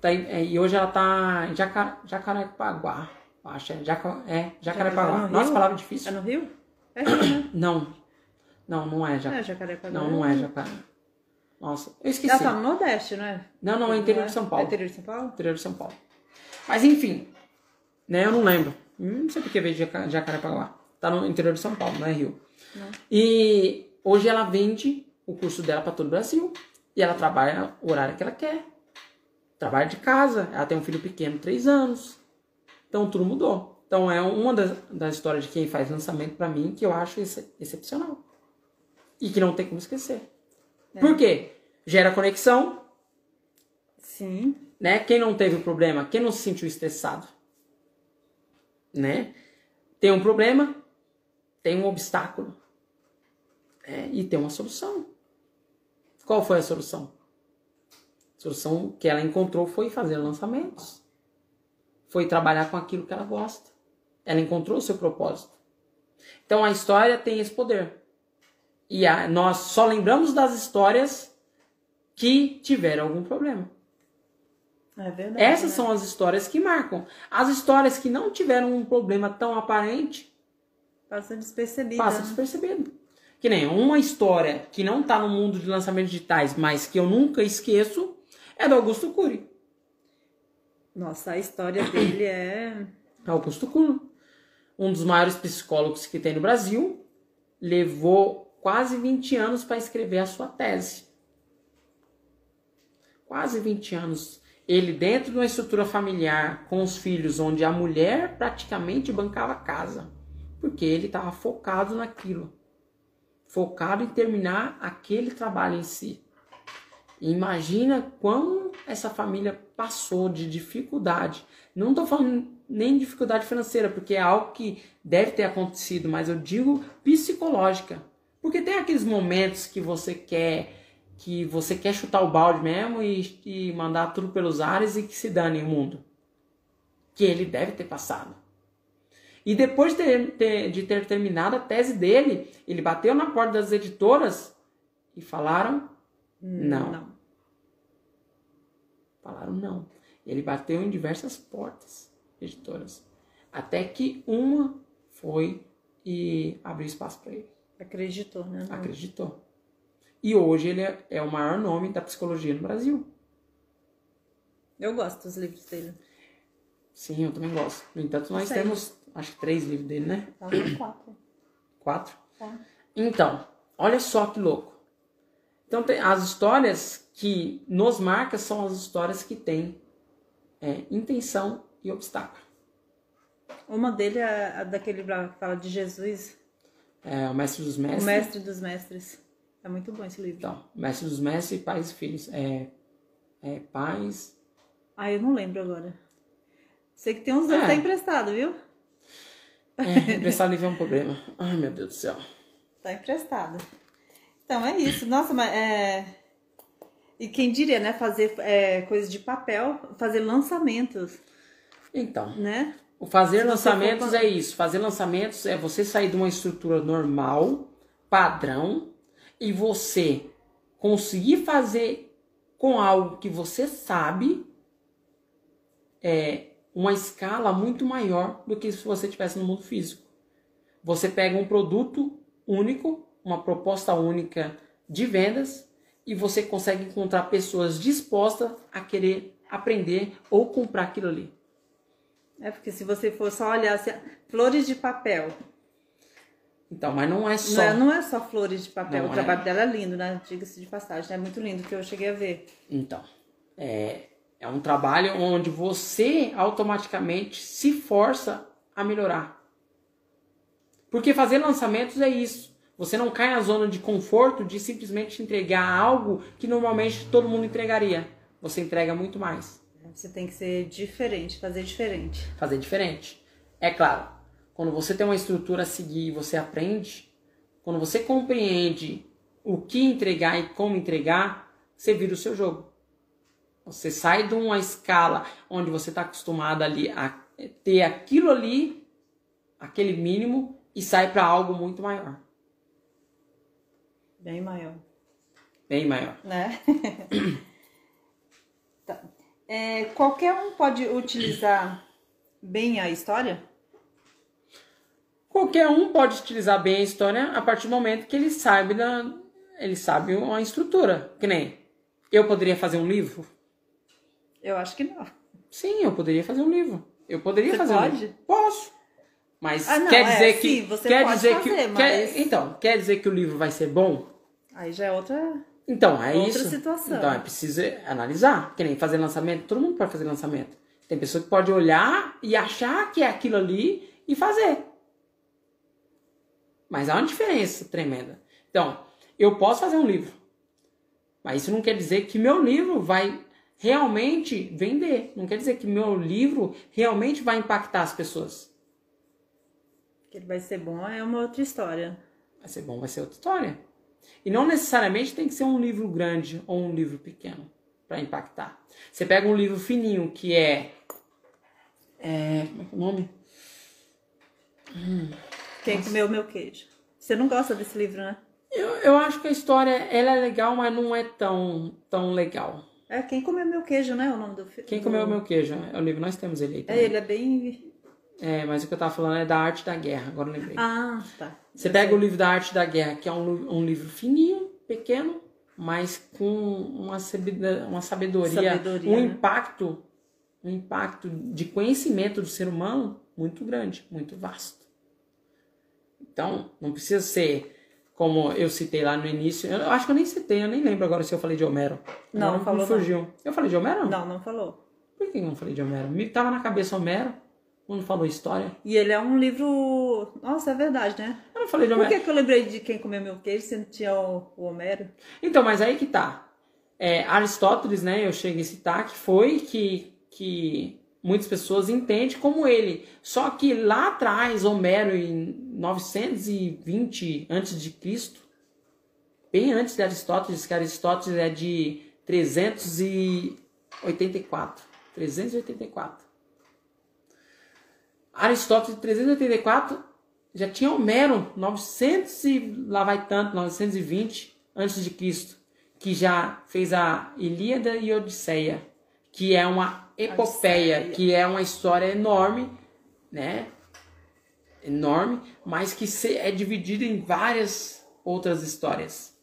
Tá, é, e hoje ela tá em Jacar, Jacarepaguá. Acho, é, Jaca, é Jacarepaguá. É Nossa, palavra difícil. É no Rio? É Rio, né? Não. Não, não é Jacarepaguá. É Jacarepaguá. Não, não é Jacarepaguá. Nossa, eu esqueci. Ela tá no Nordeste, não é? Não, não, é interior de São Paulo. É interior de São Paulo? Interior de São Paulo. Mas enfim, né, eu não lembro. Hum, não sei porque veio de Jacarepaguá. Tá no interior de São Paulo, não é Rio. Não. E hoje ela vende o curso dela para todo o Brasil. E ela trabalha o horário que ela quer trabalha de casa, ela tem um filho pequeno, três anos. Então tudo mudou. Então é uma das, das histórias de quem faz lançamento para mim que eu acho ex excepcional. E que não tem como esquecer. É. Por quê? Gera conexão. Sim. Né? Quem não teve problema, quem não se sentiu estressado? né? Tem um problema, tem um obstáculo né? e tem uma solução. Qual foi a solução? A solução que ela encontrou foi fazer lançamentos. Foi trabalhar com aquilo que ela gosta. Ela encontrou o seu propósito. Então a história tem esse poder. E a, nós só lembramos das histórias que tiveram algum problema. É verdade. Essas né? são as histórias que marcam. As histórias que não tiveram um problema tão aparente, Passa despercebida. passa né? despercebido. Que nem uma história que não tá no mundo de lançamentos digitais, mas que eu nunca esqueço, é do Augusto Cury. Nossa, a história dele é. Augusto Cury, um dos maiores psicólogos que tem no Brasil, levou quase 20 anos para escrever a sua tese. Quase 20 anos. Ele dentro de uma estrutura familiar com os filhos, onde a mulher praticamente bancava a casa, porque ele estava focado naquilo, focado em terminar aquele trabalho em si. Imagina quão essa família passou de dificuldade. Não estou falando nem dificuldade financeira, porque é algo que deve ter acontecido, mas eu digo psicológica. Porque tem aqueles momentos que você quer que você quer chutar o balde mesmo e, e mandar tudo pelos ares e que se dane o mundo. Que ele deve ter passado. E depois de ter, ter- de ter terminado a tese dele, ele bateu na porta das editoras e falaram não. Não. Falaram não. Ele bateu em diversas portas editoras. Até que uma foi e abriu espaço para ele. Acreditou, né? Não. Acreditou. E hoje ele é, é o maior nome da psicologia no Brasil. Eu gosto dos livros dele. Sim, eu também gosto. No entanto, nós Sei. temos acho que três livros dele, né? No (clears throat) quatro. Quatro. Tá. Então, olha só que louco. Então, tem, as histórias que nos marcam são as histórias que têm é, intenção e obstáculo. Uma dele é a daquele lá que fala de Jesus, É, o Mestre dos Mestres. o mestre dos mestres. É muito bom esse livro. Então, Mestre dos Mestres e Pais e Filhos. É, é pais. Ah, eu não lembro agora. Sei que tem uns dois É. tá emprestado, viu? É, emprestar livro é um problema. Ai, meu Deus do céu. Tá emprestado. Então é isso. Nossa, mas é. E quem diria, né? Fazer é, coisas de papel, fazer lançamentos, Então, né? o fazer lançamentos for é isso. Fazer lançamentos é você sair de uma estrutura normal, padrão, e você conseguir fazer com algo que você sabe é uma escala muito maior do que se você estivesse no mundo físico. Você pega um produto único, uma proposta única de vendas e você consegue encontrar pessoas dispostas a querer aprender ou comprar aquilo ali. É porque se você for só olhar assim, flores de papel, Então, mas não é só. não é, não é só flores de papel. Não o é. trabalho dela é lindo, né? Diga-se de passagem, é muito lindo que eu cheguei a ver. Então, é, é um trabalho onde você automaticamente se força a melhorar. Porque fazer lançamentos é isso. Você não cai na zona de conforto de simplesmente entregar algo que normalmente todo mundo entregaria. Você entrega muito mais. Você tem que ser diferente, fazer diferente. Fazer diferente. É claro, quando você tem uma estrutura a seguir e você aprende, quando você compreende o que entregar e como entregar, você vira o seu jogo. Você sai de uma escala onde você está acostumado ali a ter aquilo ali, aquele mínimo, e sai para algo muito maior. Bem maior. Bem maior. né? (coughs) Tá. É, qualquer um pode utilizar bem a história? Qualquer um pode utilizar bem a história a partir do momento que ele sabe da, ele sabe uma estrutura. Que nem eu poderia fazer um livro. Eu acho que não. Sim, eu poderia fazer um livro. Eu poderia Você fazer um pode? livro. Posso. Mas Ah, não, quer é, dizer que sim, você quer pode dizer que fazer, quer- mas- então quer dizer que o livro vai ser bom? Aí já é outra. Então é Outra isso. situação. Então é preciso analisar. Que nem fazer lançamento. Todo mundo pode fazer lançamento. Tem pessoa que pode olhar e achar que é aquilo ali e fazer. Mas há uma diferença tremenda. Então, eu posso fazer um livro. Mas isso não quer dizer que meu livro vai realmente vender. Não quer dizer que meu livro realmente vai impactar as pessoas. Que ele vai ser bom é uma outra história. Vai ser bom, vai ser outra história. E não necessariamente tem que ser um livro grande ou um livro pequeno para impactar. Você pega um livro fininho que é. é como é que é o nome? Hum, Quem Nossa. comeu meu queijo? Você não gosta desse livro, né? Eu, eu acho que a história ela é legal, mas não é tão, tão legal. É Quem Comeu Meu Queijo, né? O nome do filme. Quem Comeu Meu Queijo, é o livro, nós temos ele aí. Também. É, ele é bem. É, mas o que eu tava falando é da arte da guerra, agora eu lembrei. Ah, tá. Você pega o livro da arte da guerra, que é um, um livro fininho, pequeno, mas com uma, uma sabedoria, sabedoria um né? impacto, um impacto de conhecimento do ser humano muito grande, muito vasto. Então, não precisa ser como eu citei lá no início. Eu acho que eu nem citei, eu nem lembro agora se eu falei de Homero. Não, não falou. Fugiu. Não. Eu falei de Homero? Não, não falou. Por que eu não falei de Homero? Me tava na cabeça Homero quando falou história. E ele é um livro. Nossa, é verdade, né? Eu não falei de Homero. Por que, que eu lembrei de quem comeu meu queijo se não tinha o, o Homero? Então, mas aí que tá. É, Aristóteles, né? Eu cheguei a citar que foi que, que muitas pessoas entendem como ele. Só que lá atrás, Homero, em 920 a.C., bem antes de Aristóteles, que Aristóteles é de 384. 384. Aristóteles, 384, já tinha Homero, 900 e lá vai tanto, 920 antes de Cristo, que já fez a Ilíada e Odisseia, que é uma epopeia, que é uma história enorme, né? enorme, mas que é dividido em várias outras histórias.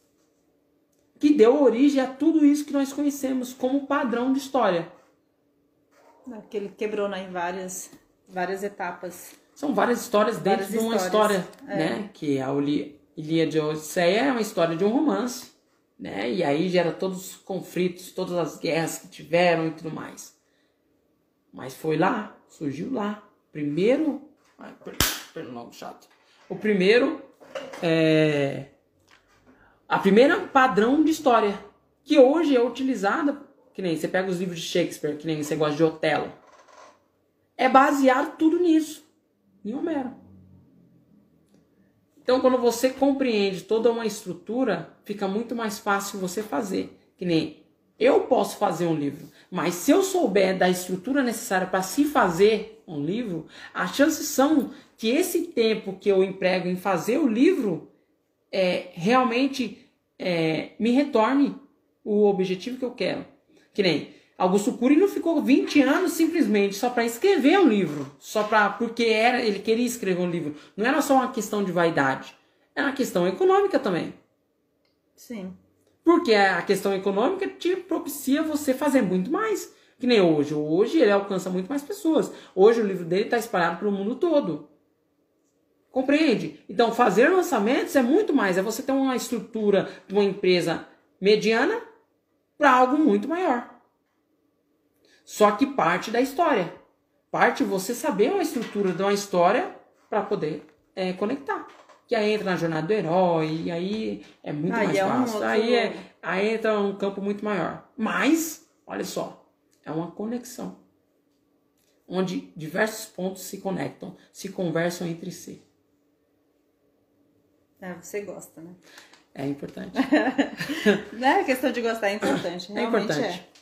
Que deu origem a tudo isso que nós conhecemos como padrão de história. Que ele quebrou né, em várias, várias etapas. São várias histórias dentro várias de uma história, é. né? Que a Ilíada de Odisseia é uma história de um romance, né? E aí gera todos os conflitos, todas as guerras que tiveram e tudo mais. Mas foi lá, surgiu lá. Primeiro pelo chato. O primeiro é a primeira padrão de história que hoje é utilizada, que nem você pega os livros de Shakespeare, que nem você gosta de Otelo. É baseado tudo nisso, em Homero. Então, quando você compreende toda uma estrutura, fica muito mais fácil você fazer. Que nem eu posso fazer um livro, mas se eu souber da estrutura necessária para se fazer um livro, as chances são que esse tempo que eu emprego em fazer o livro é, realmente é, me retorne o objetivo que eu quero. Que nem Augusto Cury não ficou 20 anos simplesmente só para escrever um livro, só para porque era ele queria escrever um livro. Não era só uma questão de vaidade, era uma questão econômica também. Sim. Porque a questão econômica te propicia você fazer muito mais. Que nem hoje. Hoje ele alcança muito mais pessoas. Hoje o livro dele está espalhado pelo mundo todo. Compreende? Então, fazer lançamentos é muito mais. É você ter uma estrutura de uma empresa mediana para algo muito maior. Só que parte da história. Parte você saber uma estrutura de uma história para poder é, conectar. Que aí entra na jornada do herói, e aí é muito aí mais é fácil. Um outro... aí, é, aí entra um campo muito maior. Mas, olha só, é uma conexão. Onde diversos pontos se conectam, se conversam entre si. É, você gosta, né? É importante. (laughs) né? A questão de gostar é importante. É importante. É.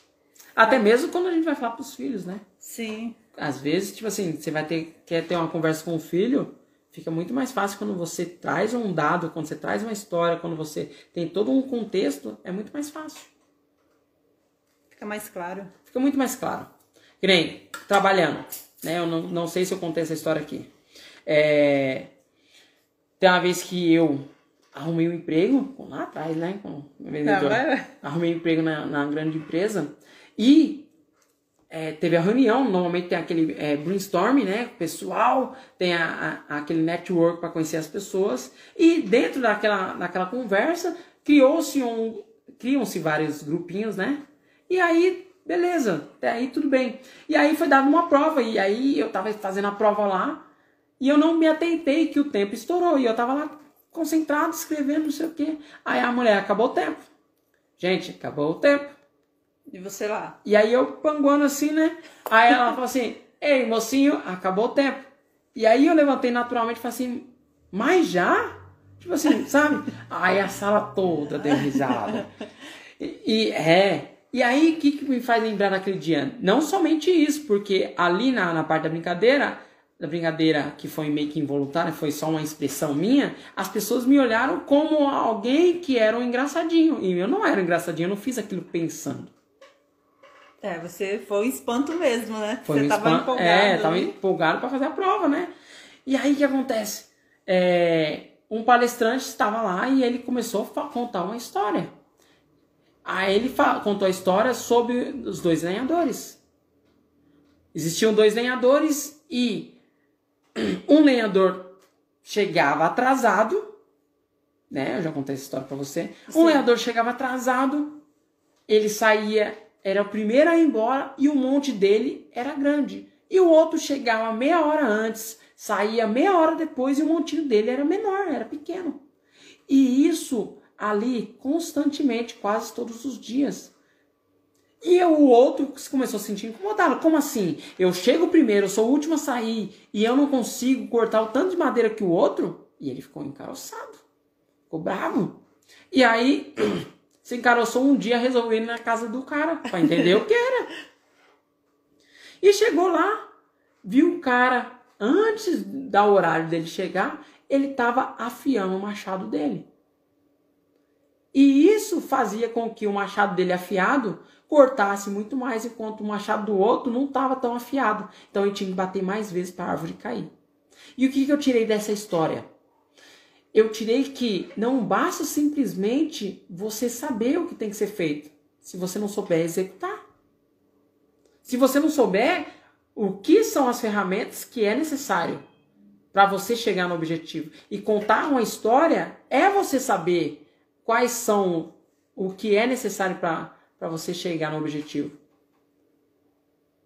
Até mesmo quando a gente vai falar pros filhos, né? Sim. Às vezes, tipo assim, você vai ter quer ter uma conversa com o filho, fica muito mais fácil quando você traz um dado, quando você traz uma história, quando você tem todo um contexto, é muito mais fácil. Fica mais claro. Fica muito mais claro. Que nem, trabalhando, né? Eu não, não sei se eu contei essa história aqui. É, tem uma vez que eu arrumei um emprego, lá atrás, né? Com vendedor, arrumei um emprego na, na grande empresa e é, teve a reunião. Normalmente tem aquele é, brainstorm, né? Pessoal, tem a, a, aquele network para conhecer as pessoas. E dentro daquela, daquela conversa, criou-se um, criam-se vários grupinhos, né? E aí, beleza, até aí tudo bem. E aí foi dada uma prova, e aí eu tava fazendo a prova lá. E eu não me atentei que o tempo estourou. E eu tava lá concentrado, escrevendo, não sei o quê. Aí a mulher, acabou o tempo. Gente, acabou o tempo. E você lá? E aí eu panguando assim, né? Aí ela (laughs) falou assim, ei, mocinho, acabou o tempo. E aí eu levantei naturalmente e falei assim, mas já? Tipo assim, (laughs) sabe? Aí a sala toda deu risada. E, e é. E aí, o que, que me faz lembrar daquele dia? Não somente isso, porque ali na, na parte da brincadeira, da brincadeira que foi meio que involuntária, foi só uma expressão minha, as pessoas me olharam como alguém que era um engraçadinho. E eu não era engraçadinho, eu não fiz aquilo pensando. É, você foi um espanto mesmo, né? Foi você um tava empolgado. É, tava empolgado para fazer a prova, né? E aí o que acontece? É, um palestrante estava lá e ele começou a contar uma história. Aí ele contou a história sobre os dois lenhadores. Existiam dois lenhadores e (clears throat) um lenhador chegava atrasado, né? Eu já contei essa história para você. Um Sim. lenhador chegava atrasado, ele saía, era o primeiro a ir embora e o monte dele era grande. E o outro chegava meia hora antes, saía meia hora depois e o montinho dele era menor, era pequeno. E isso ali constantemente, quase todos os dias. E o outro começou a se sentir incomodado. Como assim? Eu chego primeiro, eu sou o último a sair e eu não consigo cortar o tanto de madeira que o outro? E ele ficou encaroçado. Ficou bravo. E aí, (clears throat) se encaroçou um dia resolvendo na casa do cara, pra entender o que era. E chegou lá, viu o cara, antes da horário dele chegar, ele tava afiando o machado dele. E isso fazia com que o machado dele afiado cortasse muito mais, enquanto o machado do outro não estava tão afiado. Então ele tinha que bater mais vezes para a árvore cair. E o que, que eu tirei dessa história? Eu tirei que não basta simplesmente você saber o que tem que ser feito, se você não souber executar. Se você não souber o que são as ferramentas que é necessário para você chegar no objetivo. E contar uma história é você saber quais são o que é necessário para você chegar no objetivo.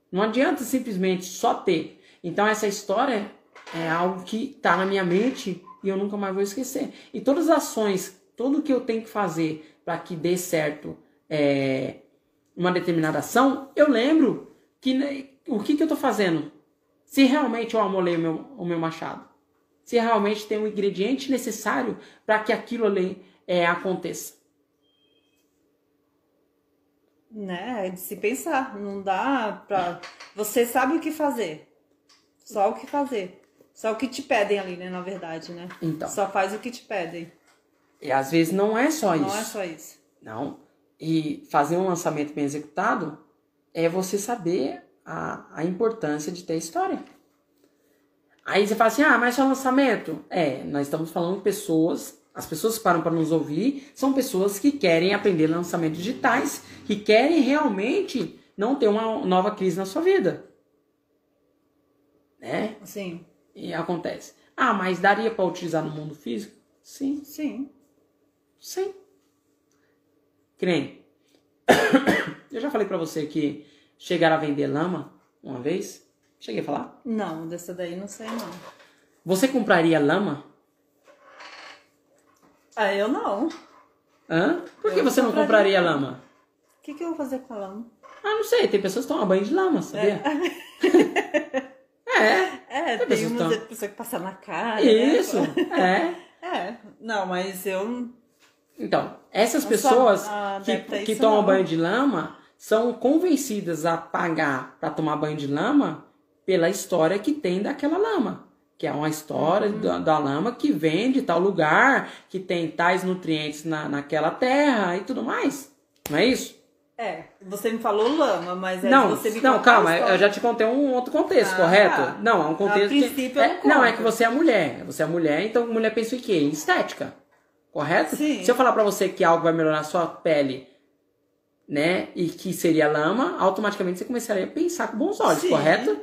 Não adianta simplesmente só ter. Então essa história é algo que está na minha mente e eu nunca mais vou esquecer. E todas as ações, tudo o que eu tenho que fazer para que dê certo é, uma determinada ação, eu lembro que né, o que, que eu estou fazendo. Se realmente eu amolei o meu, o meu machado. Se realmente tem um ingrediente necessário para que aquilo ali é, aconteça. Né? É de se pensar. Não dá pra. Você sabe o que fazer. Só o que fazer. Só o que te pedem ali, né? Na verdade, né? Então. Só faz o que te pedem. E às vezes não é só isso. Não é só isso. Não. E fazer um lançamento bem executado é você saber a, a importância de ter história. Aí você fala assim: ah, mas só lançamento? É, nós estamos falando de pessoas, as pessoas que param para nos ouvir são pessoas que querem aprender lançamentos digitais, que querem realmente não ter uma nova crise na sua vida. Né? Sim. E acontece. Ah, mas daria para utilizar no mundo físico? Sim. Sim. Sim. Que nem. (coughs) Eu já falei pra você que chegaram a vender lama uma vez. Cheguei a falar. Não, dessa daí não sei não. Você compraria lama? Ah, eu não. O Hã? Por que Eu você não compraria. compraria lama? que, que eu vou fazer com a lama? Ah, não sei. Tem pessoas que tomam banho de lama, sabia? É. (laughs) É, Tem tem umas tão- pessoas que passam na cara. Isso. Né? É. (laughs) É, não, mas eu. Então, essas pessoas que, tomam não. banho de lama são convencidas a pagar para tomar banho de lama pela história que tem daquela lama. Que é uma história Uhum. da, da lama que vem de tal lugar, que tem tais nutrientes na, naquela terra e tudo mais. Não é isso? É, você me falou lama, mas aí não, você me não, calma, eu já te contei um outro contexto, Ah, correto? Não, é um contexto A princípio que... eu é, não não, é que você é mulher. Você é mulher, então mulher pensa em quê? Em estética. Correto? Sim. Se eu falar pra você que algo vai melhorar a sua pele, né, e que seria lama, automaticamente você começaria a pensar com bons olhos, Sim. correto?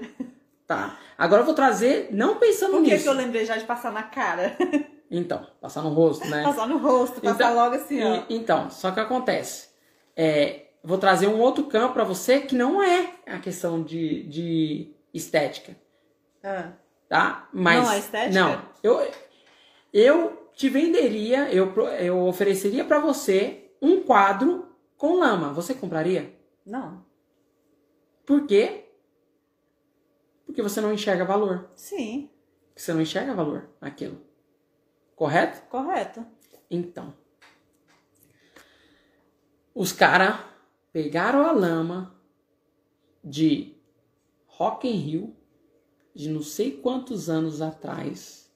Tá. Agora eu vou trazer, não pensando Por que, nisso. que eu lembrei já de passar na cara? (laughs) Então, passar no rosto, né? Passar no rosto, passar Então, logo assim, ó. E- então, só que acontece. É, vou trazer um outro campo pra você que não é a questão de, de estética, Ah, tá? Mas, Não é estética? Não. Eu, eu te venderia, eu, eu ofereceria pra você um quadro com lama. Você compraria? não. Por quê? Porque você não enxerga valor. Sim. Porque você não enxerga valor naquilo. Correto? Correto. Então. Os caras pegaram a lama de Rock in Rio de não sei quantos anos atrás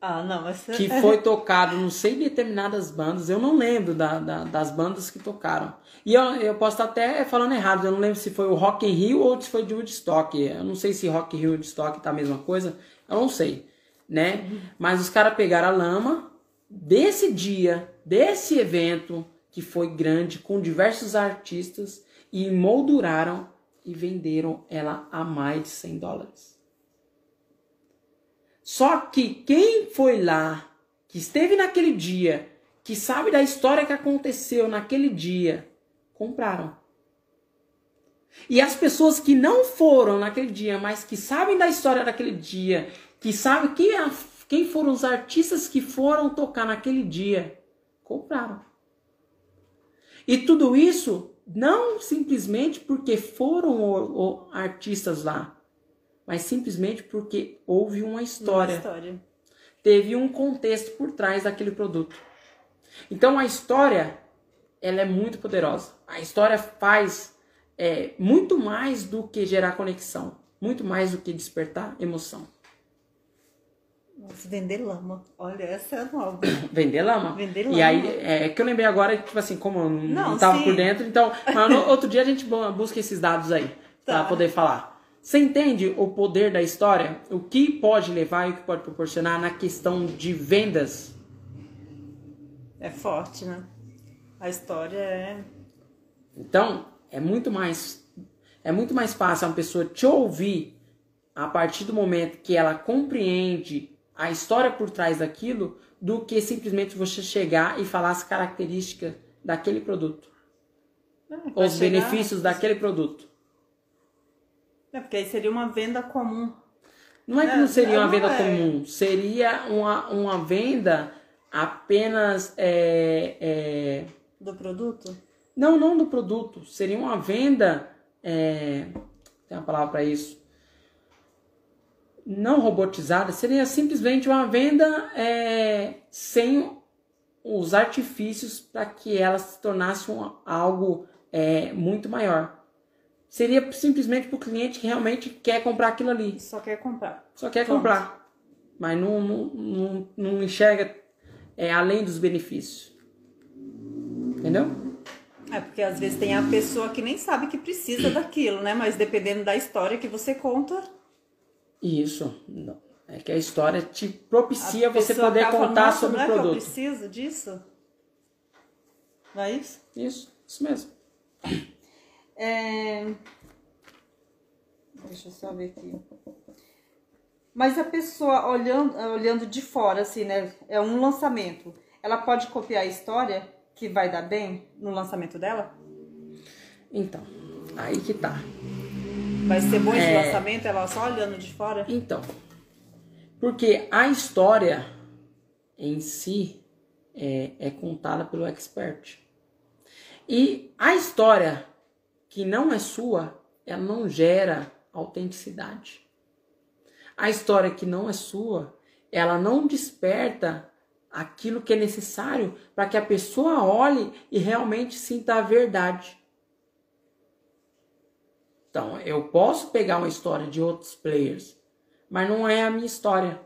Ah, não, mas... que (laughs) foi tocado não sei determinadas bandas, eu não lembro da, da- das bandas que tocaram. E eu, eu posso estar até falando errado, eu não lembro se foi o Rock in Rio ou se foi de Woodstock. Eu não sei se Rock in Rio e Woodstock tá a mesma coisa, eu não sei, né? Mas os caras pegaram a lama desse dia, desse evento que foi grande com diversos artistas e molduraram e venderam ela a mais de 100 dólares. Só que quem foi lá, que esteve naquele dia, que sabe da história que aconteceu naquele dia, compraram. E as pessoas que não foram naquele dia, mas que sabem da história daquele dia, que sabem quem, a- quem foram os artistas que foram tocar naquele dia, compraram. E tudo isso não simplesmente porque foram o- o artistas lá, mas simplesmente porque houve uma história Uma história. teve um contexto por trás daquele produto. Então a história, ela é muito poderosa. A história faz é, muito mais do que gerar conexão, muito mais do que despertar emoção. Vender lama. Olha, essa é nova. (coughs) Vender lama. Vender E lama. aí, é que eu lembrei agora, tipo assim, como eu não, Não, tava sim. por dentro, então, mas no (laughs) outro dia a gente bu- busca esses dados aí, pra Tá. poder falar. Você entende o poder da história? O que pode levar e o que pode proporcionar na questão de vendas? É forte, né? A história é... Então, é muito mais é muito mais fácil uma pessoa te ouvir a partir do momento que ela compreende a história por trás daquilo do que simplesmente você chegar e falar as características daquele produto, é, ou vai os chegar- benefícios daquele produto. É, porque aí seria uma venda comum. Não é que É, não seria uma não venda é. comum, seria uma, uma venda apenas é, é, Do produto? Não, não do produto. Seria uma venda. é, tem uma palavra para isso. Não robotizada. Seria simplesmente uma venda é, sem os artifícios para que ela se tornasse um- algo é, muito maior. Seria simplesmente para o cliente que realmente quer comprar aquilo ali. Só quer comprar. Só quer Pronto. comprar. Mas não, não, não, não enxerga é, além dos benefícios. Entendeu? É, porque às vezes tem a pessoa que nem sabe que precisa daquilo, né? Mas dependendo da história que você conta, Isso. Não. É que a história te propicia a você poder contar "Nossa, sobre não o é que eu produto. preciso disso? Não é isso? Isso, isso mesmo. É... Deixa eu só ver aqui. Mas a pessoa olhando, olhando de fora, assim, né? É um lançamento. Ela pode copiar a história que vai dar bem no lançamento dela? Então, aí que tá. Vai ser bom esse É. lançamento, ela só olhando de fora? Então, porque a história em si é, é contada pelo expert. E a história que não é sua, ela não gera autenticidade. A história que não é sua, ela não desperta aquilo que é necessário para que a pessoa olhe e realmente sinta a verdade. Então, eu posso pegar uma história de outros players, mas não é a minha história.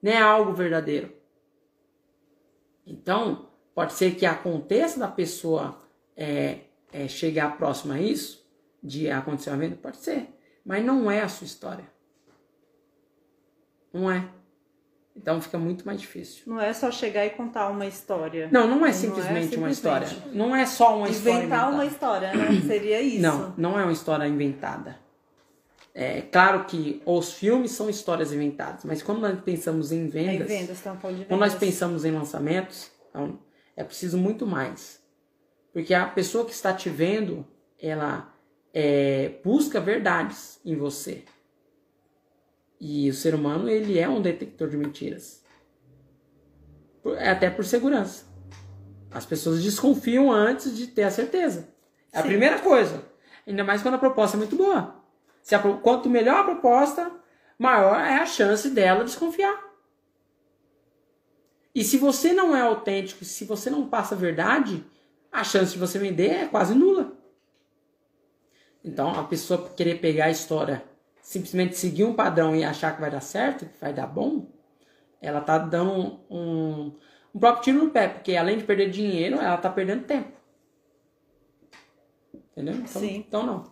Não é algo verdadeiro. Então, pode ser que aconteça da pessoa é, é, chegar próximo a isso, de acontecer pode ser. Mas não é a sua história. Não é. Então fica muito mais difícil. Não é só chegar e contar uma história. Não, não é Não é simplesmente uma simplesmente. história. Não é só uma história. Inventar uma história, né? (clears throat) Seria isso. Não, não é uma história inventada. É claro que os filmes são histórias inventadas, mas quando nós pensamos em É vendas, vendas, estamos falando de vendas. quando nós pensamos em lançamentos, então, é preciso muito mais. Porque a pessoa que está te vendo, ela é, busca verdades em você. E o ser humano, ele é um detector de mentiras. É Até por segurança. As pessoas desconfiam antes de ter a certeza. É a Sim. primeira coisa. Ainda mais quando a proposta é muito boa. Se a quanto melhor a proposta, maior é a chance dela desconfiar. E se você não é autêntico, se você não passa a verdade, a chance de você vender é quase nula. Então, a pessoa querer pegar a história, simplesmente seguir um padrão e achar que vai dar certo, que vai dar bom, ela tá dando um, um próprio tiro no pé, porque além de perder dinheiro, ela tá perdendo tempo. Entendeu? Então, Sim. Então não.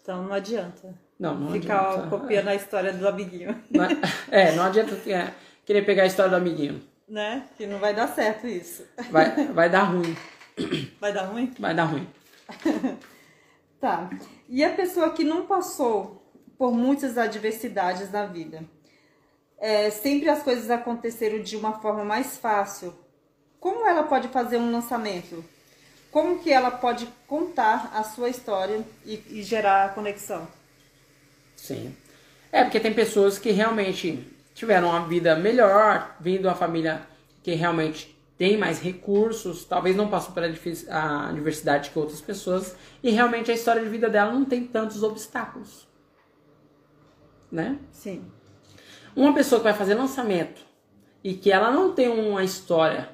Então não adianta. Não, não Ficar adianta. copiando a história do amiguinho. Não é, é, não adianta é, querer pegar a história do amiguinho. Né? Que não vai dar certo isso. Vai, vai dar ruim. Vai dar ruim? Vai dar ruim. (laughs) Tá. E a pessoa que não passou por muitas adversidades na vida, é, sempre as coisas aconteceram de uma forma mais fácil. Como ela pode fazer um lançamento? Como que ela pode contar a sua história e, e gerar conexão? Sim. É, porque tem pessoas que realmente tiveram uma vida melhor, vindo de uma família que realmente tem mais recursos, talvez não passou pela a diversidade que outras pessoas, e realmente a história de vida dela não tem tantos obstáculos. Né? Sim. Uma pessoa que vai fazer lançamento e que ela não tem uma história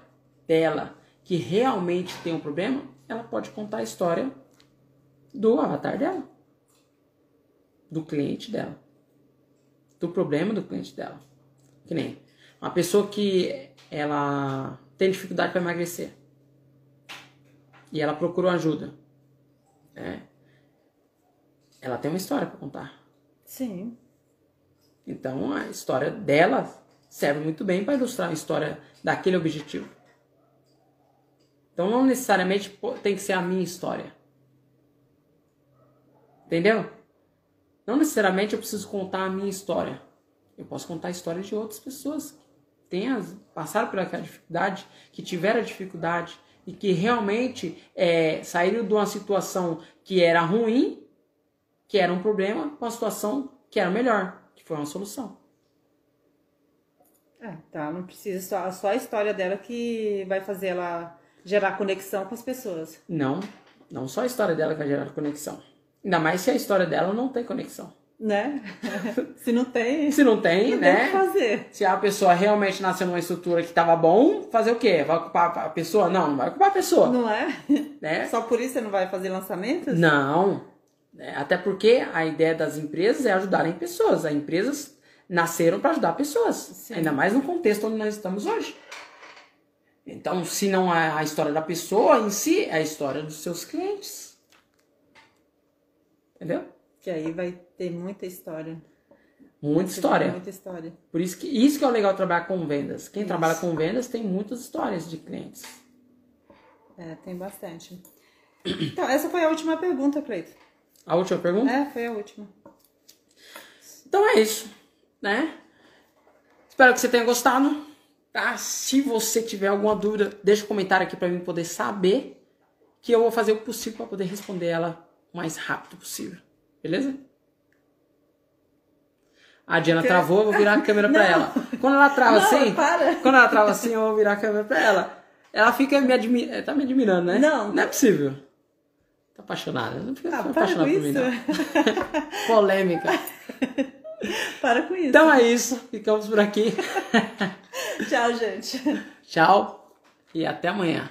dela que realmente tem um problema, ela pode contar a história do avatar dela, do cliente dela, do problema do cliente dela. Que nem uma pessoa que ela tem dificuldade para emagrecer e ela procurou ajuda, né? Ela tem uma história para contar. Sim. Então a história dela serve muito bem para ilustrar a história daquele objetivo. Então não necessariamente tem que ser a minha história. Entendeu? Não necessariamente eu preciso contar a minha história. Eu posso contar a história de outras pessoas que tenham, passaram por aquela dificuldade, que tiveram a dificuldade e que realmente é, saíram de uma situação que era ruim, que era um problema, para uma situação que era melhor, que foi uma solução. É, tá. Não precisa só, só a história dela que vai fazer ela gerar conexão com as pessoas. Não, não só a história dela que vai gerar conexão. Ainda mais se a história dela não tem conexão. Né? (laughs) Se não tem, Se não tem, não tem né? que fazer. Se a pessoa realmente nasceu numa estrutura que estava bom, fazer o quê? Vai ocupar a pessoa? Não, não vai ocupar a pessoa, Não é? né? Só por isso você não vai fazer lançamentos? Não. É, Até porque a ideia das empresas é ajudarem pessoas. As empresas nasceram para ajudar pessoas. Sim. Ainda mais no contexto onde nós estamos hoje. Então, se não é a história da pessoa em si, é a história dos seus clientes. Entendeu? Que aí vai ter muita história. Muita história. Muita história. Por isso que isso que é o legal trabalhar com vendas. Quem trabalha com vendas tem muitas histórias de clientes. É, tem bastante. Então, essa foi a última pergunta, Cleito. A última pergunta? É, foi a última. Então é isso, né? Espero que você tenha gostado. Tá? Se você tiver alguma dúvida, deixa um comentário aqui para mim poder saber que eu vou fazer o possível para poder responder ela o mais rápido possível. Beleza? A Diana Que- travou, eu vou virar a câmera para (laughs) ela. Quando ela trava Não, assim, para. quando ela trava assim, eu vou virar a câmera para ela. Ela fica me admirando, tá me admirando, né? Não. Não é possível. Apaixonada. Não fica Ah, apaixonada por mim, não. (laughs) Polêmica. (laughs) Para com isso. Então é isso. Ficamos por aqui. (laughs) Tchau, gente. Tchau e até amanhã.